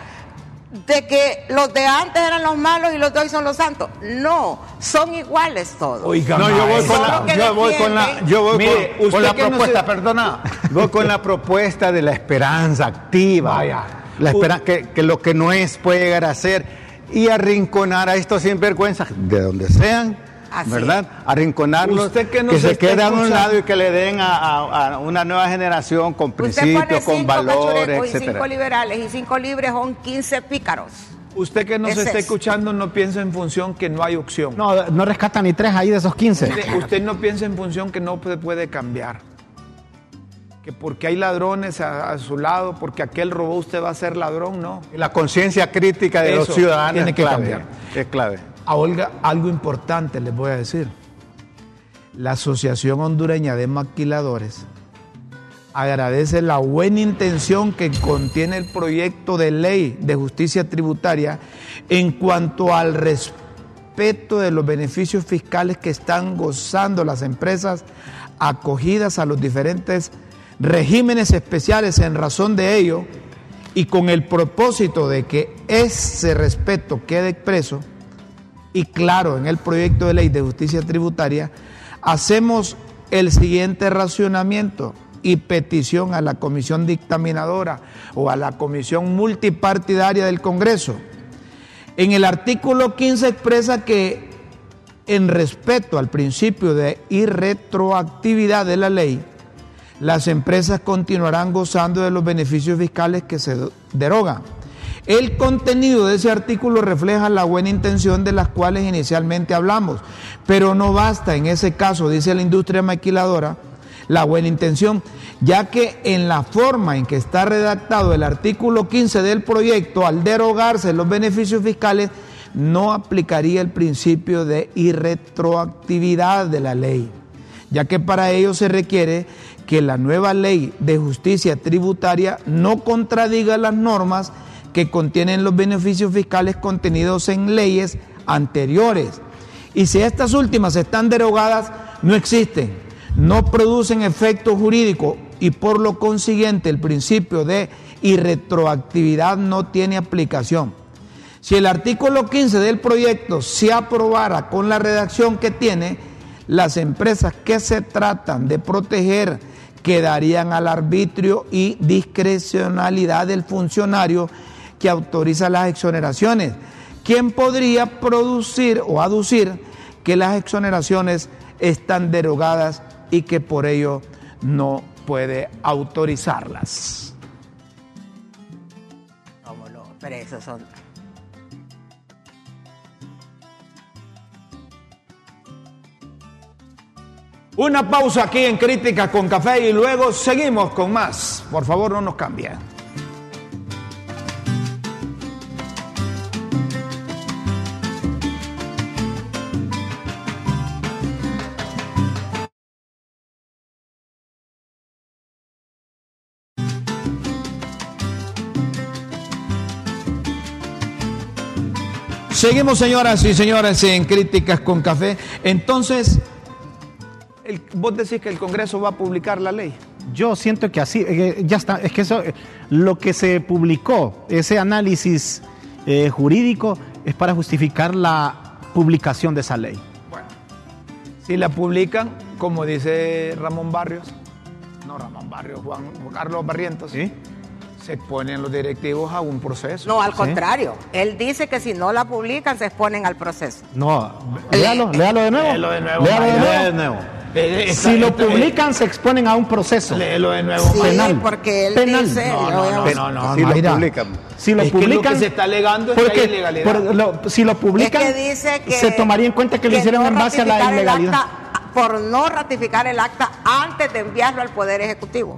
de que los de antes eran los malos y los de hoy son los santos. No, son iguales todos. Oiga, No, yo voy con la, yo voy con la, yo voy Mire, con, con usted la que no propuesta, se- perdona, (laughs) voy con la propuesta de la esperanza activa. Vaya. La espera, que, que lo que no es puede llegar a ser y arrinconar a estos sinvergüenzas, de donde sean, Así ¿verdad? Arrinconarlos, Usted que que, se está queden a un lado y que le den a, a- a una nueva generación con principios, con valores, y cinco liberales y cinco libres son 15 pícaros. Usted que nos está es. escuchando no piensa en función que no hay opción. No, no rescatan ni tres ahí de esos 15. Usted, usted no piensa en función que no se puede cambiar. Que porque hay ladrones a, a su lado, porque aquel robó, usted va a ser ladrón, no. La conciencia crítica de Eso los ciudadanos tiene es que clave, cambiar. es clave. A Olga, algo importante les voy a decir. La Asociación Hondureña de Maquiladores agradece la buena intención que contiene el proyecto de ley de justicia tributaria en cuanto al respeto de los beneficios fiscales que están gozando las empresas acogidas a los diferentes regímenes especiales en razón de ello y con el propósito de que ese respeto quede expreso y claro en el proyecto de ley de justicia tributaria, hacemos el siguiente racionamiento y petición a la comisión dictaminadora o a la comisión multipartidaria del Congreso. En el artículo 15 expresa que en respeto al principio de irretroactividad de la ley, las empresas continuarán gozando de los beneficios fiscales que se derogan. El contenido de ese artículo refleja la buena intención de las cuales inicialmente hablamos, pero no basta en ese caso, dice la industria maquiladora, la buena intención, ya que en la forma en que está redactado el artículo 15 del proyecto, al derogarse los beneficios fiscales, no aplicaría el principio de irretroactividad de la ley, ya que para ello se requiere que la nueva ley de justicia tributaria no contradiga las normas que contienen los beneficios fiscales contenidos en leyes anteriores. Y si estas últimas están derogadas, no existen, no producen efecto jurídico y por lo consiguiente el principio de irretroactividad no tiene aplicación. Si el artículo 15 del proyecto se aprobara con la redacción que tiene, las empresas que se tratan de proteger quedarían al arbitrio y discrecionalidad del funcionario que autoriza las exoneraciones, quien podría producir o aducir que las exoneraciones están derogadas y que por ello no puede autorizarlas. Pero esos son... Una pausa aquí en Críticas con Café y luego seguimos con más. Por favor, no nos cambien. Seguimos, señoras y señores, en Críticas con Café. Entonces, el- vos decís que el Congreso va a publicar la ley. Yo siento que así, eh, ya está, es que eso, eh, lo que se publicó, ese análisis eh, jurídico, es para justificar la publicación de esa ley. Si la publican, como dice Ramón Barrios, no Ramón Barrios, Juan, Juan Carlos Barrientos, ¿Sí? Se exponen los directivos a un proceso. No, al Sí. contrario. Él dice que si no la publican se exponen al proceso. No, léalo, léalo de nuevo. Léelo de nuevo, Léalo de nuevo. De Si lo esta- publican, se exponen a un proceso. Léelo de nuevo. Sí, penal. porque él Penal. dice... No, no, no, buscar. no, no, si lo publican. Si lo Es que lo publican, que se está alegando es que porque ilegalidad. por lo- si lo publican, es que dice que se tomaría en cuenta que lo hicieron no en base a la ilegalidad. acta por no ratificar el acta antes de enviarlo al Poder Ejecutivo.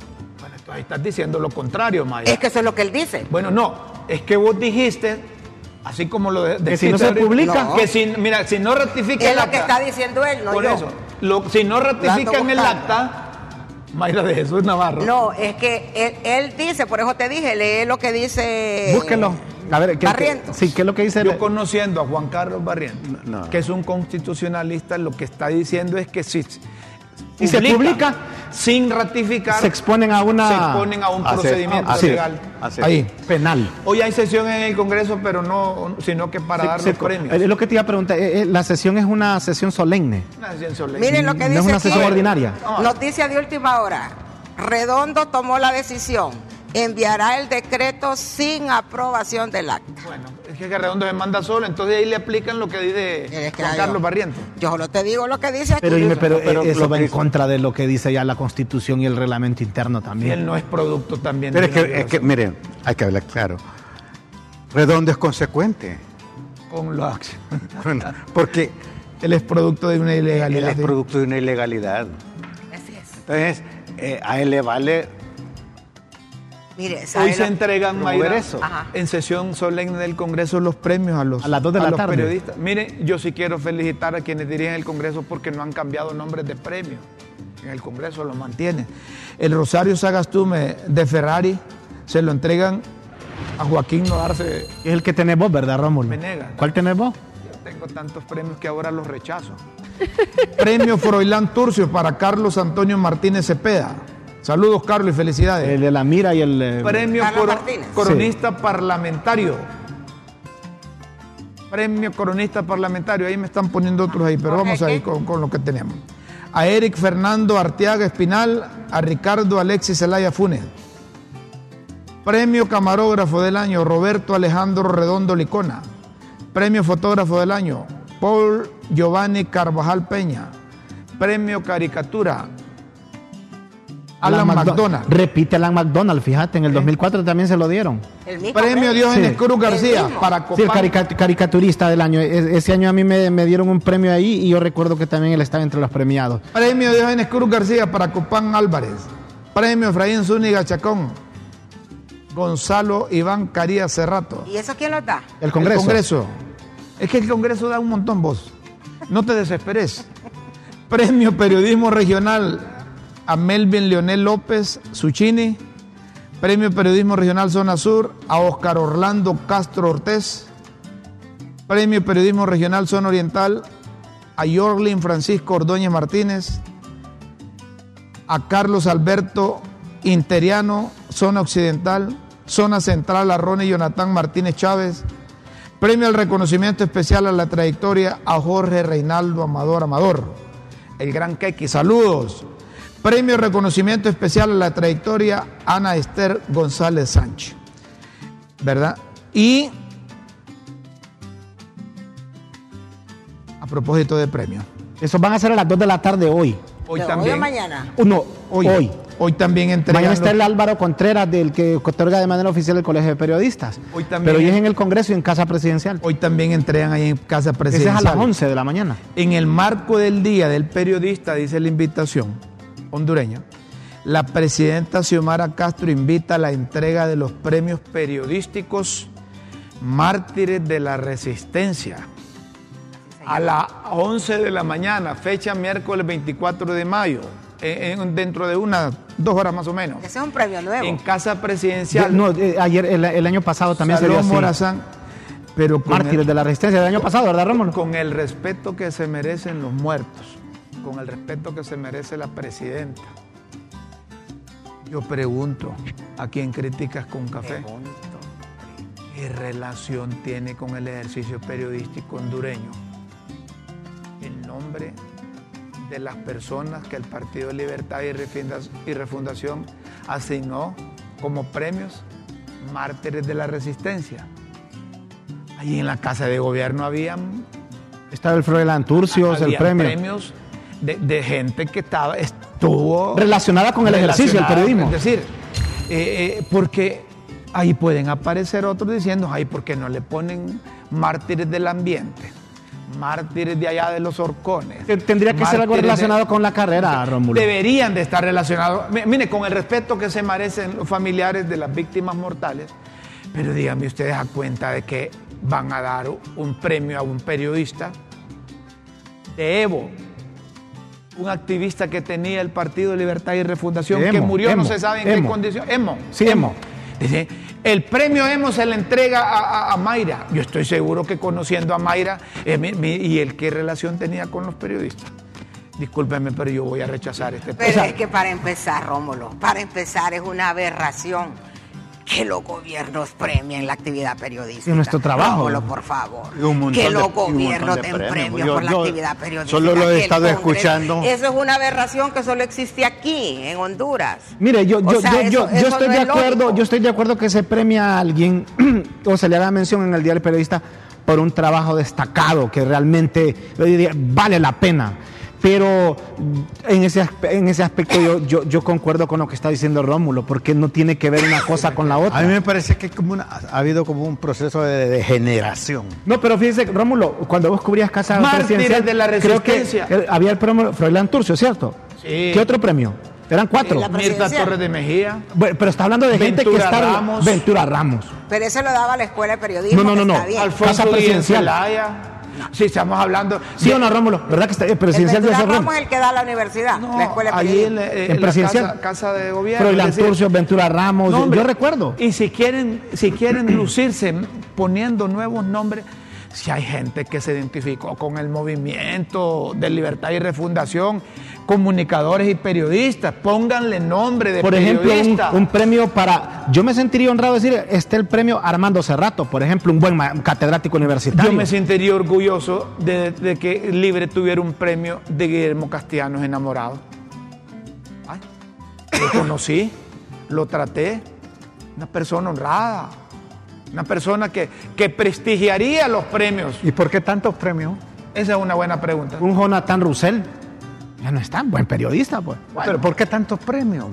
Ahí estás diciendo lo contrario, Maya. Es que eso es lo que él dice. Bueno, no, es que vos dijiste, así como lo de, Que si no se publica. No. que si, mira, si no ratifica Es el lo acta, que está diciendo él, no por yo. eso, lo- si no ratifican el acta, Mayra de Jesús Navarro. No, es que él, él dice, por eso te dije, lee lo que dice... Búsquenlo. A ver, ¿qué, Barrientos. sí, ¿qué es lo que dice? Yo conociendo a Juan Carlos Barrientos, No, no. que es un constitucionalista, lo que está diciendo es que si, Si se publica, sin ratificar, se exponen a una- se exponen a un Así procedimiento así legal. así. Ahí. penal. Hoy hay sesión en el Congreso, pero no, sino que para Se- dar se- los premios. Es lo que te iba a preguntar. eh, eh, la sesión es una sesión solemne. Una sesión solemne. Miren lo que No es dice una aquí. sesión ordinaria. Noticia de última hora. Redondo tomó la decisión. Enviará el decreto sin aprobación del acta. Bueno, es que Redondo se manda solo, entonces ahí le aplican lo que dice Es que Juan yo- Carlos Barrientos. Yo solo te digo lo que dice aquí. Pero, dime, pero, pero eh, eso lo va que en dice- contra de lo que dice ya la Constitución y el reglamento interno Y él también. no es producto también Pero es de que, una es que, miren, hay que hablar claro. Redondo es consecuente. con la (laughs) Porque Él es producto de una él ilegalidad. es producto de una ilegalidad. Así es. Entonces, eh, a él le vale Mire, ¿sabe Hoy se entregan, Mayra, en sesión solemne del Congreso los premios a los, A las dos de la los tarde. periodistas. Mire, yo sí quiero felicitar a quienes dirigen el Congreso porque no han cambiado nombres de premios. En el Congreso lo mantienen. El Rosario Sagastume de Ferrari se lo entregan a Joaquín Nodarse. Es el que tenés vos, ¿verdad, Rómulo? Venegas. ¿Cuál tenés vos? Yo tengo tantos premios que ahora los rechazo. (laughs) Premio Froilán Turcio para Carlos Antonio Martínez Cepeda. Saludos, Carlos, y felicidades. El de la mira y el... eh, Premio coro- Martínez. Coronista Parlamentario. Premio Coronista Parlamentario. Ahí me están poniendo otros ahí, pero vamos ahí ¿qué? con, con lo que tenemos. A Eric Fernando Arteaga Espinal, a Ricardo Alexis Zelaya Funes. Premio Camarógrafo del Año, Roberto Alejandro Redondo Licona. Premio Fotógrafo del Año, Paul Giovanni Carvajal Peña. Premio Caricatura, Alan McDo- McDonald. Repite Alan McDonald, fíjate, en el 2004 también se lo dieron. El mismo Premio premio. Diógenes Sí. Cruz García para Sí, el Copán. carica- caricaturista del año. E- ese año a mí me, me dieron un premio ahí y yo recuerdo que también él estaba entre los premiados. Premio Diógenes Cruz García para Copán Álvarez. Premio Efraín Zúñiga Chacón. Gonzalo Iván Carías Cerrato. ¿Y eso quién lo da? El Congreso. El Congreso. Es que el Congreso da un montón vos. No te desesperes. (laughs) Premio Periodismo Regional a Melvin Leonel López Suchini. Premio Periodismo Regional Zona Sur a Oscar Orlando Castro Ortez. Premio Periodismo Regional Zona Oriental a Yorlin Francisco Ordóñez Martínez. A Carlos Alberto Interiano, Zona Occidental. Zona Central a Ronnie Jonathan Martínez Chávez. Premio al reconocimiento especial a la trayectoria a Jorge Reinaldo Amador Amador, el gran Keki. Saludos. Premio reconocimiento especial a la trayectoria Ana Esther González Sánchez. ¿Verdad? Y a propósito de premio, Esos van a ser a las 2 de la tarde hoy. hoy ¿De también. ¿Hoy o mañana? Uh, No, hoy. Hoy, hoy también entregan Mañana está el Álvaro Contreras, del que otorga de manera oficial el Colegio de Periodistas. Hoy también Pero hoy es- en el Congreso y en Casa Presidencial. hoy también entregan ahí en Casa Ese es Presidencial. a las 11 de la mañana. En el marco del Día del Periodista, dice la invitación hondureña, la presidenta Xiomara Castro invita a la entrega de los premios periodísticos Mártires de la Resistencia a las 11 de la mañana, fecha miércoles 24 de mayo, en- en- dentro de unas dos horas más o menos, Ese es un premio nuevo. en Casa Presidencial. No, eh, ayer, el, el año pasado también se dio. Morazán, pero con Mártires el- de la Resistencia del año pasado, ¿verdad, Rómulo? con el respeto que se merecen los muertos, con el respeto que se merece la presidenta. Yo pregunto, ¿a quién criticas con café? ¿Qué relación tiene con el ejercicio periodístico hondureño? nombre de las personas que el Partido Libertad y Refundación, asignó como premios mártires de la resistencia. Allí en la Casa de Gobierno habían Estaba el Froilán Turcios, el había premio. premios de, de gente que estaba, estuvo Relacionada con el ejercicio del periodismo. Es decir, eh, eh, porque ahí pueden aparecer otros diciendo, ay, ¿por qué no le ponen mártires del ambiente? Mártires de allá de los horcones. Tendría que ser algo de- relacionado con la carrera, Rómulo. Deberían de estar relacionados. Mi- Mire, con el respeto que se merecen los familiares de las víctimas mortales, pero díganme ustedes a cuenta de que van a dar un premio a un periodista de Evo, un activista que tenía el Partido de Libertad y Refundación, que Emo, murió no se sabe en Emo. qué condición. Emo. Sí, Emo. Dice, el premio Emo se le entrega a, a- a Mayra. Yo estoy seguro que conociendo a Mayra eh, mi- mi- y el qué relación tenía con los periodistas. Discúlpenme, pero yo voy a rechazar este Pero O sea- es que para empezar, Rómulo, para empezar es una aberración que los gobiernos premien la actividad periodística. Es nuestro trabajo. Rómulo, por favor. Y un que los y gobiernos de den premios. premios Yo- por la yo actividad periodística. solo lo he estado Congreso- escuchando. Eso es una aberración que solo existe aquí, en Honduras. Mire, yo, O yo, sea, yo, eso- yo- yo eso estoy no de acuerdo, lógico. yo estoy de acuerdo que se premia a alguien (clears throat) o se le haga mención en el día del periodista por un trabajo destacado que realmente vale la pena. Pero en ese, en ese aspecto yo, yo, yo concuerdo con lo que está diciendo Rómulo, porque no tiene que ver una cosa con la otra. A mí me parece que hay como una- ha habido como un proceso de degeneración. No, pero fíjese, Rómulo, cuando vos cubrías Casa Presidencial, de la creo que Resistencia. había el premio Froilán Turcio, ¿cierto? Sí. ¿Qué otro premio? Eran cuatro. Eh, la Mirta. Torres de Mejía. Bueno, pero está hablando de gente que Ventura está... Ramos. Ventura Ramos. Pero eso lo daba la Escuela de Periodismo. No, no, no, no. Alfonso Casa Presidencial. Sí, estamos hablando. ¿Sí de- o no, Rómulo? ¿Verdad que está eh, El presidencial de Ventura ese Ramos es el que da la universidad, No, la Escuela de allí Periodismo. en, la- En en la presidencial. casa, casa de gobierno. Froilán es decir, Turcio, Ventura Ramos, no, yo- hombre, yo recuerdo. Y si quieren, si quieren lucirse poniendo nuevos nombres, si hay gente que se identificó con el movimiento de libertad y refundación, comunicadores y periodistas, pónganle nombre de Por ejemplo, un, premio para... Yo me sentiría honrado de decir, está el premio Armando Cerrato, por ejemplo, un buen catedrático universitario. Yo me sentiría orgulloso de, de que Libre tuviera un premio de Guillermo Castellanos enamorado. Ay, lo conocí, lo traté, una persona honrada, una persona que, que prestigiaría los premios. ¿Y por qué tantos premios? Esa es una buena pregunta. Un Jonathan Russell. Ya no está, buen periodista, pues. ¿Pero por qué tantos premios?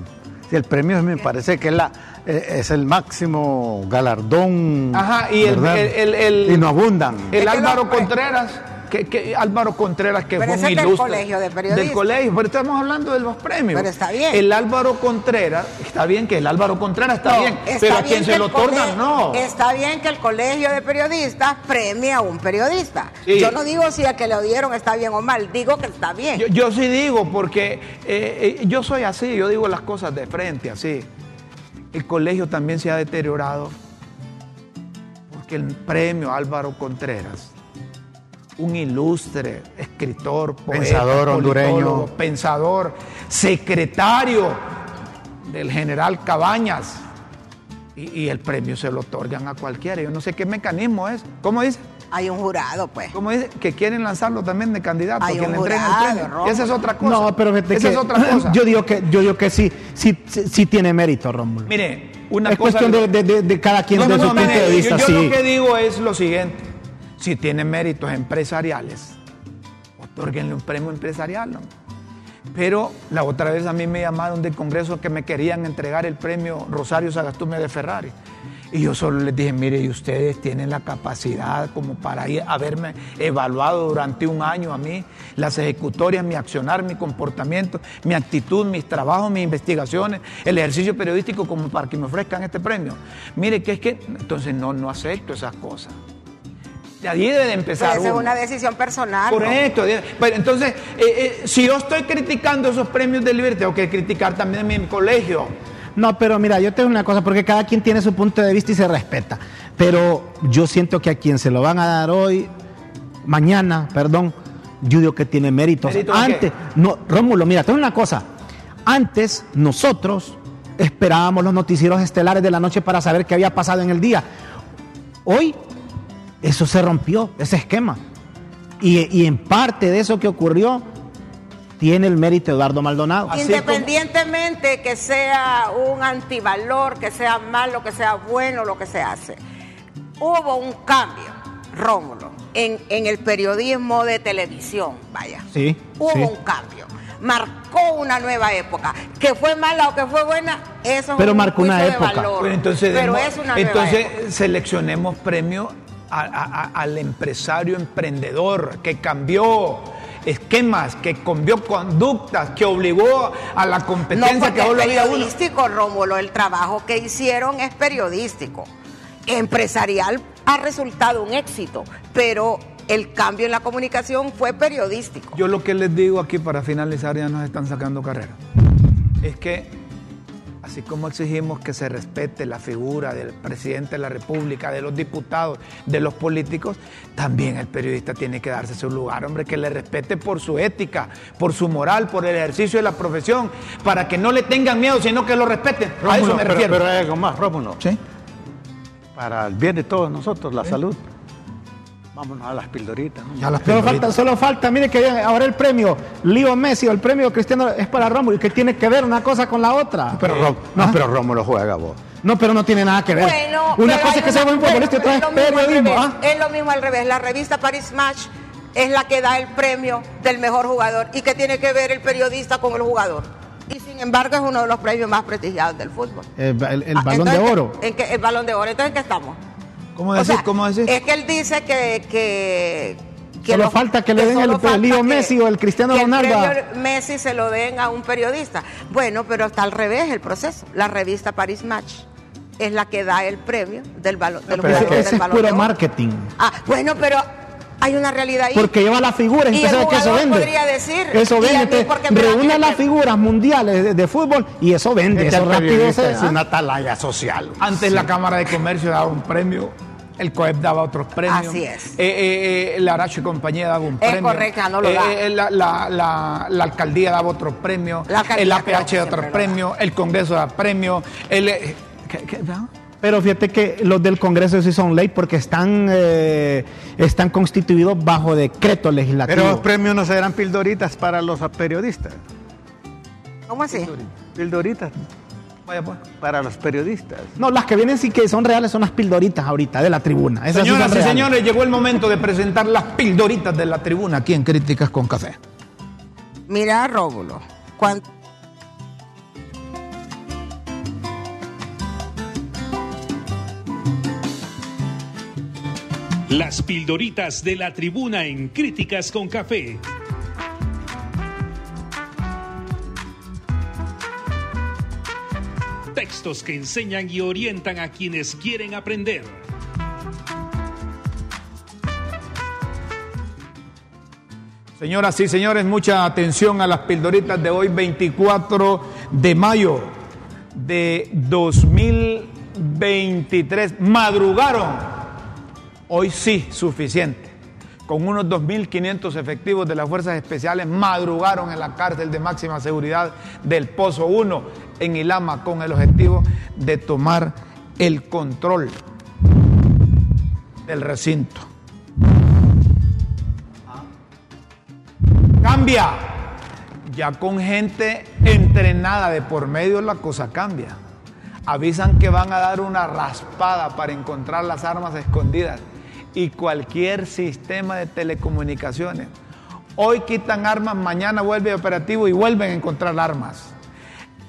Si el premio me parece que es, la, eh, es el máximo galardón. Ajá, y el- ¿verdad? el- el- el- y no abundan. El Es Álvaro pre- Contreras, que, que- Álvaro Contreras, que Pero fue un es del ilustre. colegio de periodistas. Del colegio, pero estamos hablando de los premios. Pero está bien. El Álvaro Contreras, está bien que el Álvaro Contreras está No, bien, está pero a quien se lo otorgan, no. Está bien que el colegio de periodistas premie a un periodista. Sí. Yo no digo si a que le dieron está bien o mal, digo que está bien. Yo, yo sí digo, porque eh, eh, yo soy así, yo digo las cosas de frente, así. El colegio también se ha deteriorado porque el premio Álvaro Contreras, un ilustre escritor, poeta, Pensador hondureño. pensador, secretario del general Cabañas, y, y el premio se lo otorgan a cualquiera. Yo no sé qué mecanismo es. ¿Cómo dice? Hay un jurado, pues. ¿Cómo dice? Que quieren lanzarlo también de candidato, Hay que un le entreguen el jurado, premio. Esa es otra cosa. No, pero Esa que es otra cosa. Yo digo que, yo digo que sí, sí, sí, sí tiene mérito, Rómulo. Mire, una es cosa. cuestión de, de- de- de cada quien No, de no, su no, punto mire, de yo- vista, yo, sí. lo que digo es lo siguiente: si tiene méritos empresariales, otorguenle un premio empresarial. Pero la otra vez a mí me llamaron del Congreso que me querían entregar el premio Rosario Sagastume de Ferrari. Y yo solo les dije, mire, y ustedes tienen la capacidad como para ir, haberme evaluado durante un año a mí, las ejecutorias, mi accionar, mi comportamiento, mi actitud, mis trabajos, mis investigaciones, el ejercicio periodístico como para que me ofrezcan este premio. Mire, que es que, entonces no, no acepto esas cosas. De debe de Pero empezar esa es una decisión personal. ¿no? Correcto. Pero entonces, eh, eh, si yo estoy criticando esos premios de libertad, tengo que criticar también mi colegio. No, pero mira, yo tengo una cosa, porque cada quien tiene su punto de vista y se respeta. Pero yo siento que a quien se lo van a dar hoy, mañana, perdón, yo digo que tiene méritos. ¿Mérito Antes, qué? no, Rómulo, mira, tengo una cosa. Antes nosotros esperábamos los noticieros estelares de la noche para saber qué había pasado en el día. Hoy eso se rompió, ese esquema. Y, y en parte de eso que ocurrió, tiene el mérito Eduardo Maldonado. Independientemente que sea un antivalor, que sea malo, que sea bueno lo que se hace. Hubo un cambio, Rómulo, en, en el periodismo de televisión, vaya. Sí, Hubo sí. un cambio. Marcó una nueva época. Que fue mala o que fue buena, eso es Pero un marcó una juicio de época. valor. Bueno, entonces, Pero demos- es una nueva entonces época. seleccionemos premio a- a- a- al empresario emprendedor que cambió esquemas, que cambió conductas, que obligó a la No, competencia porque que es solo había uno. periodístico, Rómulo. El trabajo que hicieron es periodístico. Empresarial ha resultado un éxito, pero el cambio en la comunicación fue periodístico. Yo lo que les digo aquí para finalizar, ya nos están sacando carrera, es que así como exigimos que se respete la figura del presidente de la República, de los diputados, de los políticos, también el periodista tiene que darse su lugar, hombre, que le respete por su ética, por su moral, por el ejercicio de la profesión, para que no le tengan miedo, sino que lo respeten. a eso me pero, refiero. pero hay algo más, Rómulo. ¿Sí? Para el bien de todos nosotros, la salud. Vámonos a las pildoritas. ¿no? Ya las Solo falta, solo falta, mire que ahora el premio Leo Messi o el premio Cristiano es para Rómulo y que tiene que ver una cosa con la otra. Pero, Ró- no, pero Rómulo juega vos. No, pero no tiene nada que ver. Bueno, una cosa es que sea una- buen futbolista y otra es lo mismo al periodismo. revés, ¿ah? Es lo mismo al revés. La revista Paris Match es la que da el premio del mejor jugador. ¿Y qué tiene que ver el periodista con el jugador? Y sin embargo es uno de los premios más prestigiados del fútbol. El, el- el Ah, balón de oro. ¿en qué- el balón de oro. Entonces, ¿en qué estamos? ¿Cómo O decir? sea, ¿Cómo decir? Es que él dice que... que que Solo los- falta que le den el Leo que- Messi o el Cristiano que Ronaldo El Messi se lo den a un periodista. Bueno, pero está al revés el proceso. La revista Paris Match es la que da el premio del, balón del pero es del Ese es puro marketing. Ah, bueno, pero hay una realidad ahí. Porque lleva las figuras y usted el que eso vende. podría decir, eso vende. reúne las figuras mundiales de, de fútbol y eso vende. Este Eso rápido se- es una atalaya social. Antes la Cámara de Comercio daba un premio, el COEP daba otros premios. Así es. Eh, eh, eh, la Aracho y compañía daba un Es premio. correcto, ya no lo da. eh, la, la- la- la alcaldía daba otro premio. La alcaldía el APH que da siempre otro lo premio. El Congreso da premio. El, eh, ¿qué- qué- no? Pero fíjate que los del Congreso sí son ley porque están, eh, están constituidos bajo decreto legislativo. Pero los premios no serán pildoritas para los periodistas. ¿Cómo así? Pildoritas Vaya pues. para los periodistas. no, las que vienen sí que son reales son las pildoritas ahorita de la tribuna. Esas Señoras y señores, llegó el momento de presentar las pildoritas de la tribuna aquí en Críticas con Café. Mira, Rómulo, cuando Las pildoritas de la tribuna en Críticas con Café. Textos que enseñan y orientan a quienes quieren aprender. Señoras y señores, mucha atención a las pildoritas de hoy, 24 de mayo de 2023. Madrugaron. Hoy sí, suficiente. Con unos 2.500 efectivos de las Fuerzas Especiales, madrugaron en la cárcel de máxima seguridad del Pozo 1 en Ilama con el objetivo de tomar el control del recinto. Cambia. Ya con gente entrenada de por medio la cosa cambia. Avisan que van a dar una raspada para encontrar las armas escondidas y cualquier sistema de telecomunicaciones. Hoy quitan armas, mañana vuelve operativo y vuelven a encontrar armas.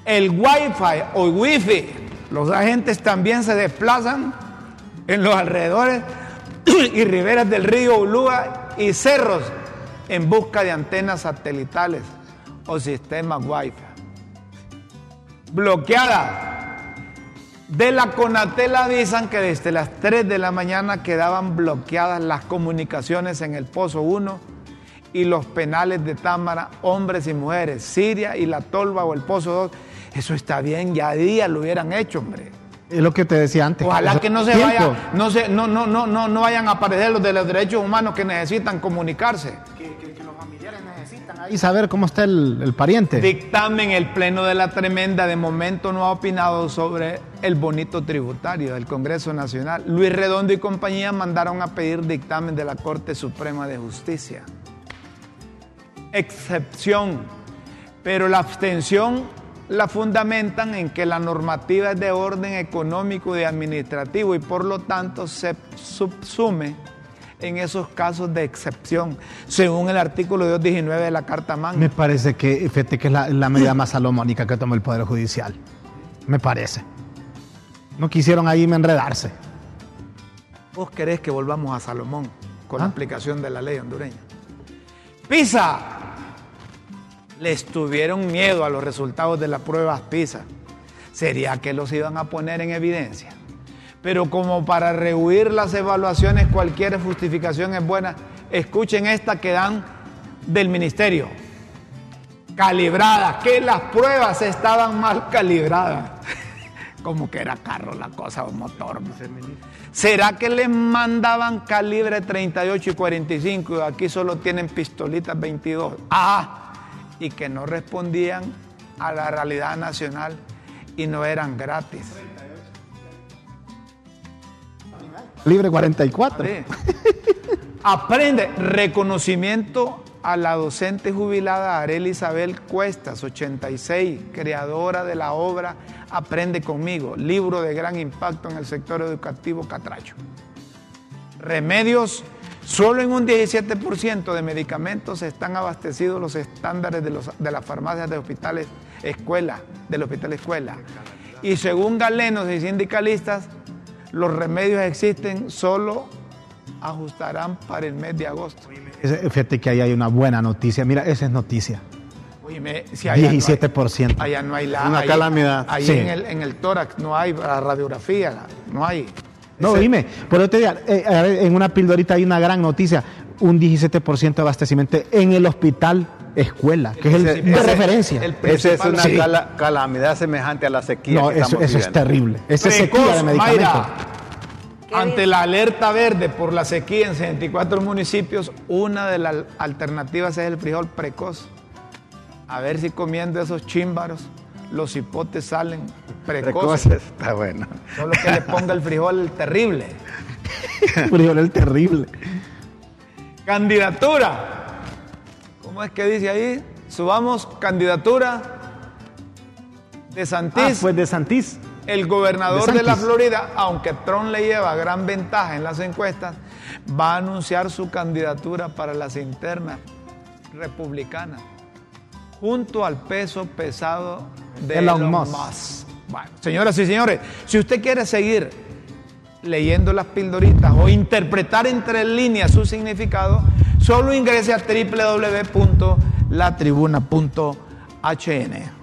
El Wi-Fi o Wi-Fi, los agentes también se desplazan en los alrededores (clears throat) y riberas del río Ulúa y cerros en busca de antenas satelitales o sistemas Wi-Fi. Bloqueada. De la Conatel avisan que desde las 3 de la mañana quedaban bloqueadas las comunicaciones en el Pozo 1 y los penales de Támara, hombres y mujeres, Siria y la Tolva o el Pozo 2. Eso está bien, ya días lo hubieran hecho, hombre. Es lo que te decía antes. Ojalá Eso- que no se tiempo. vaya, no se, no, no, no, no, no vayan a aparecer los de los derechos humanos que necesitan comunicarse. Que, que- que los familiares necesitan. Y saber cómo está el, el pariente. Dictamen, el Pleno de la Tremenda de momento no ha opinado sobre el bonito tributario del Congreso Nacional. Luis Redondo y compañía mandaron a pedir dictamen de la Corte Suprema de Justicia. Excepción, pero la abstención la fundamentan en que la normativa es de orden económico y administrativo y por lo tanto se subsume en esos casos de excepción, según el artículo 219 de la Carta Magna. Me parece que, fíjate que es la, la medida más salomónica que tomó el Poder Judicial. Me parece. No quisieron ahí enredarse. ¿Vos querés que volvamos a Salomón con ¿Ah? la aplicación de la ley hondureña? PISA. Les tuvieron miedo a los resultados de las pruebas PISA. ¿Sería que los iban a poner en evidencia? Pero como para rehuir las evaluaciones cualquier justificación es buena, escuchen esta que dan del ministerio. Calibradas, que las pruebas estaban mal calibradas. (laughs) Como que era carro la cosa o motor. ¿no? ¿Será que les mandaban calibre 38 y 45 y aquí solo tienen pistolitas 22? Ah, y que no respondían a la realidad nacional y no eran gratis. Libre 44. Sí. Aprende reconocimiento a la docente jubilada Arely Isabel Cuestas, 86, creadora de la obra Aprende conmigo, libro de gran impacto en el sector educativo catracho. Remedios, solo en un 17% de medicamentos están abastecidos los estándares de, los- de las farmacias de hospitales escuela, del hospital escuela. Y según galenos y sindicalistas, los remedios existen, solo ajustarán para el mes de agosto. Fíjate que ahí hay una buena noticia. Mira, esa es noticia. Oíme, si allá no hay- 17%. allá no hay la. Una ahí- calamidad. Ahí Sí. en, el, en el tórax no hay la radiografía, no hay. No, Ese- dime, por eso te digo, eh, en una pildorita hay una gran noticia, un 17% de abastecimiento en el hospital escuela, que es el Ese- de ese- referencia. el Esa es una Sí. cala- calamidad semejante a la sequía. no, que eso, estamos eso es terrible. Esa sequía de medicamentos. Mayra, ¿Qué ante la alerta verde por la sequía en 64 municipios, una de las alternativas es el frijol precoz. A ver si comiendo esos chímbaros los hipotes salen precoces. Precoces, está bueno. Solo que le ponga el frijol terrible. (laughs) Frijol el terrible. Candidatura. ¿Cómo es que dice ahí? Subamos candidatura de Santís. Ah, pues de Santís. El gobernador De de, la. Florida, aunque Trump le lleva gran ventaja en las encuestas, va a anunciar su candidatura para las internas republicanas, junto al peso pesado de Elon Elon, Musk. Musk. Bueno, señoras y señores, si usted quiere seguir leyendo las pildoritas o interpretar entre líneas su significado, solo ingrese a www.latribuna.hn.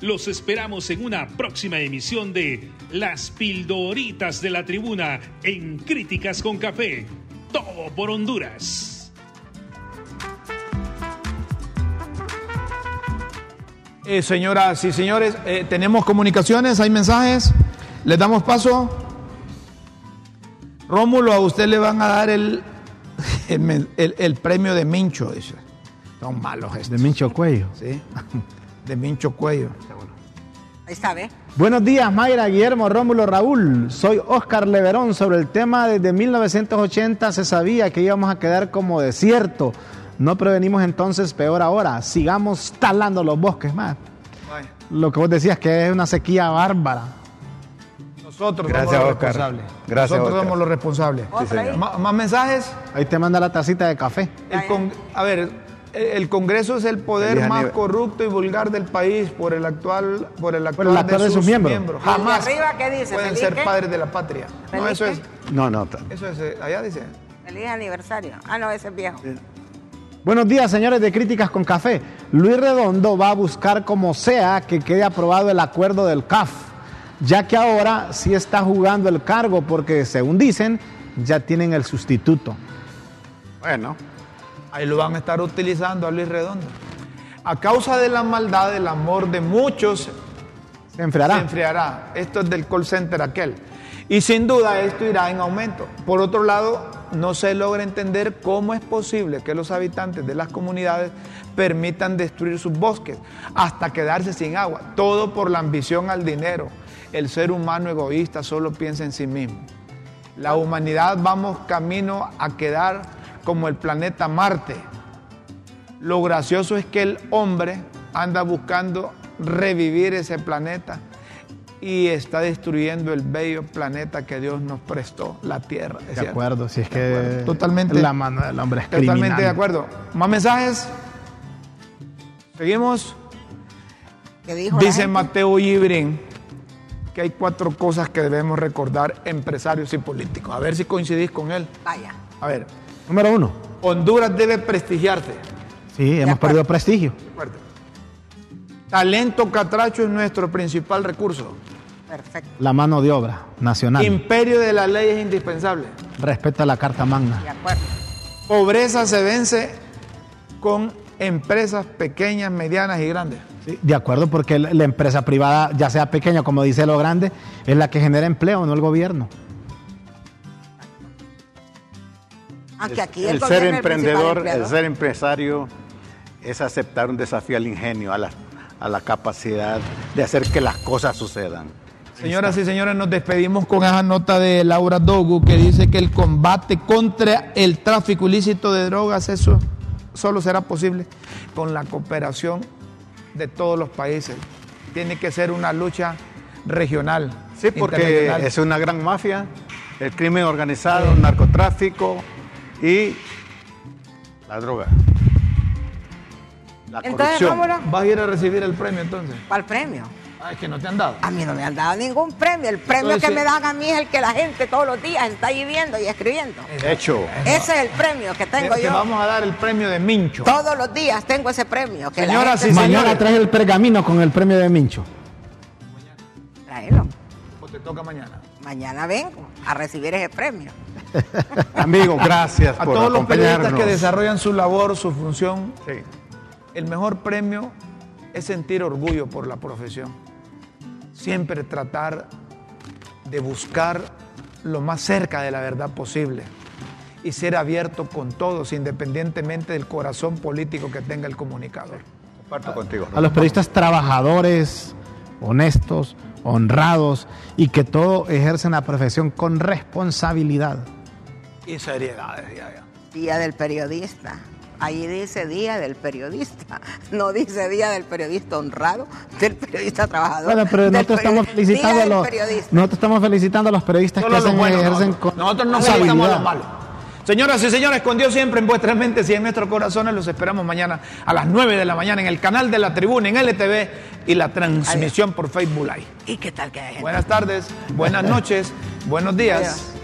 Los esperamos en una próxima emisión de Las Pildoritas de la Tribuna en Críticas con Café. Todo por Honduras. Eh, señoras y señores, eh, tenemos comunicaciones, hay mensajes, les damos paso. Rómulo, a usted le van a dar el, (laughs) el, men- el- el premio de Mincho, dice. Son malos estos, De Mincho Cuello. ¿sí? De Mincho Cuello. Ahí está, ¿ve? Buenos días, Mayra, Guillermo, Rómulo, Raúl. Soy Oscar Leverón. Sobre el tema, desde 1980 se sabía que íbamos a quedar como desierto. No prevenimos entonces, peor ahora. Sigamos talando los bosques más. Lo que vos decías que es una sequía bárbara. Nosotros Gracias, somos los Oscar. responsables. Gracias, Nosotros Oscar. somos los responsables. ¿Más mensajes? Ahí te manda la tacita de café. El con- a ver, el, Congreso es el poder Feliz más corrupto y vulgar del país por el actual, por el actual, el actual de sus miembros. ¿Y el de Jamás arriba qué dice? pueden ¿Feliz ser qué? padres de la patria. No, ¿Feliz eso qué? es, No, no. eso es, eh, allá dice. Feliz aniversario. Ah, no, ese es viejo. Buenos días, señores de Críticas con Café. Luis Redondo va a buscar como sea que quede aprobado el acuerdo del CAF, ya que ahora sí está jugando el cargo porque, según dicen, ya tienen el sustituto. Bueno, Ahí lo van a estar utilizando a Luis Redondo. A causa de la maldad, el amor de muchos Se enfriará. se enfriará. Esto es del call center aquel. Y sin duda esto irá en aumento. Por otro lado, no se logra entender cómo es posible que los habitantes de las comunidades permitan destruir sus bosques hasta quedarse sin agua. Todo por la ambición al dinero. El ser humano egoísta solo piensa en sí mismo. La humanidad vamos camino a quedar como el planeta Marte. Lo gracioso es que el hombre anda buscando revivir ese planeta y está destruyendo el bello planeta que Dios nos prestó, la Tierra. ¿es De cierto? acuerdo, si es que acuerdo. Totalmente. la mano del hombre es Totalmente criminal. de acuerdo. ¿Más mensajes? Seguimos. ¿Qué dijo la Dice? Mateo Ibrin que hay cuatro cosas que debemos recordar empresarios y políticos. A ver si coincidís con él. Vaya. A ver, Número uno. Honduras debe prestigiarse. Sí, hemos perdido prestigio. Fuerte. Talento catracho es nuestro principal recurso. Perfecto. La mano de obra nacional. Imperio de la ley es indispensable. Respeta la Carta Magna. De acuerdo. Pobreza se vence con empresas pequeñas, medianas y grandes. De acuerdo, porque la empresa privada, ya sea pequeña como dice lo grande, es la que genera empleo, no el gobierno. Aunque aquí el, ser el emprendedor, el ser empresario es aceptar un desafío al ingenio, a la, a la capacidad de hacer que las cosas sucedan. Señoras y señores, nos despedimos con esa nota de Laura Dogu que dice que el combate contra el tráfico ilícito de drogas, eso solo será posible con la cooperación de todos los países. Tiene que ser una lucha regional. Sí, porque es una gran mafia, el crimen organizado, el narcotráfico y la droga. La Entonces, corrupción. ¿Vas a ir a recibir el premio entonces? ¿cuál premio? Ah, es que no te han dado. A mí no me han dado ningún premio. El premio Entonces, que me dan a mí es el que la gente todos los días está ahí viendo y escribiendo. Hecho. Ese es el premio que tengo Te yo. vamos a dar el premio de Mincho. Todos los días tengo ese premio. Que y Mañana señores. traes el pergamino con el premio de Mincho. Tráelo. ¿O te toca mañana? Mañana vengo a recibir ese premio. (laughs) Amigos, gracias A por todos los periodistas que desarrollan su labor, su función, Sí. el mejor premio es sentir orgullo por la profesión. Siempre tratar de buscar lo más cerca de la verdad posible y ser abierto con todos, independientemente del corazón político que tenga el comunicador. Comparto contigo. A los periodistas trabajadores, honestos, honrados y que todo ejercen la profesión con responsabilidad. Y seriedad, decía yo. Día del periodista. Ahí dice Día del Periodista. (laughs) No dice Día del Periodista honrado, del periodista trabajador. Bueno, pero del nosotros estamos felicitando a los, periodista. nosotros estamos felicitando a los periodistas Solo que hacen, buenos, ejercen nosotros. con Nosotros no felicitamos a los malos. Señoras y señores, con Dios siempre en vuestras mentes y en nuestros corazones, los esperamos mañana a las 9 de la mañana en el canal de la tribuna en LTV y la transmisión por Facebook Live. ¿Y qué tal que hay gente? Buenas tardes, buenas noches, buenos días. Adiós.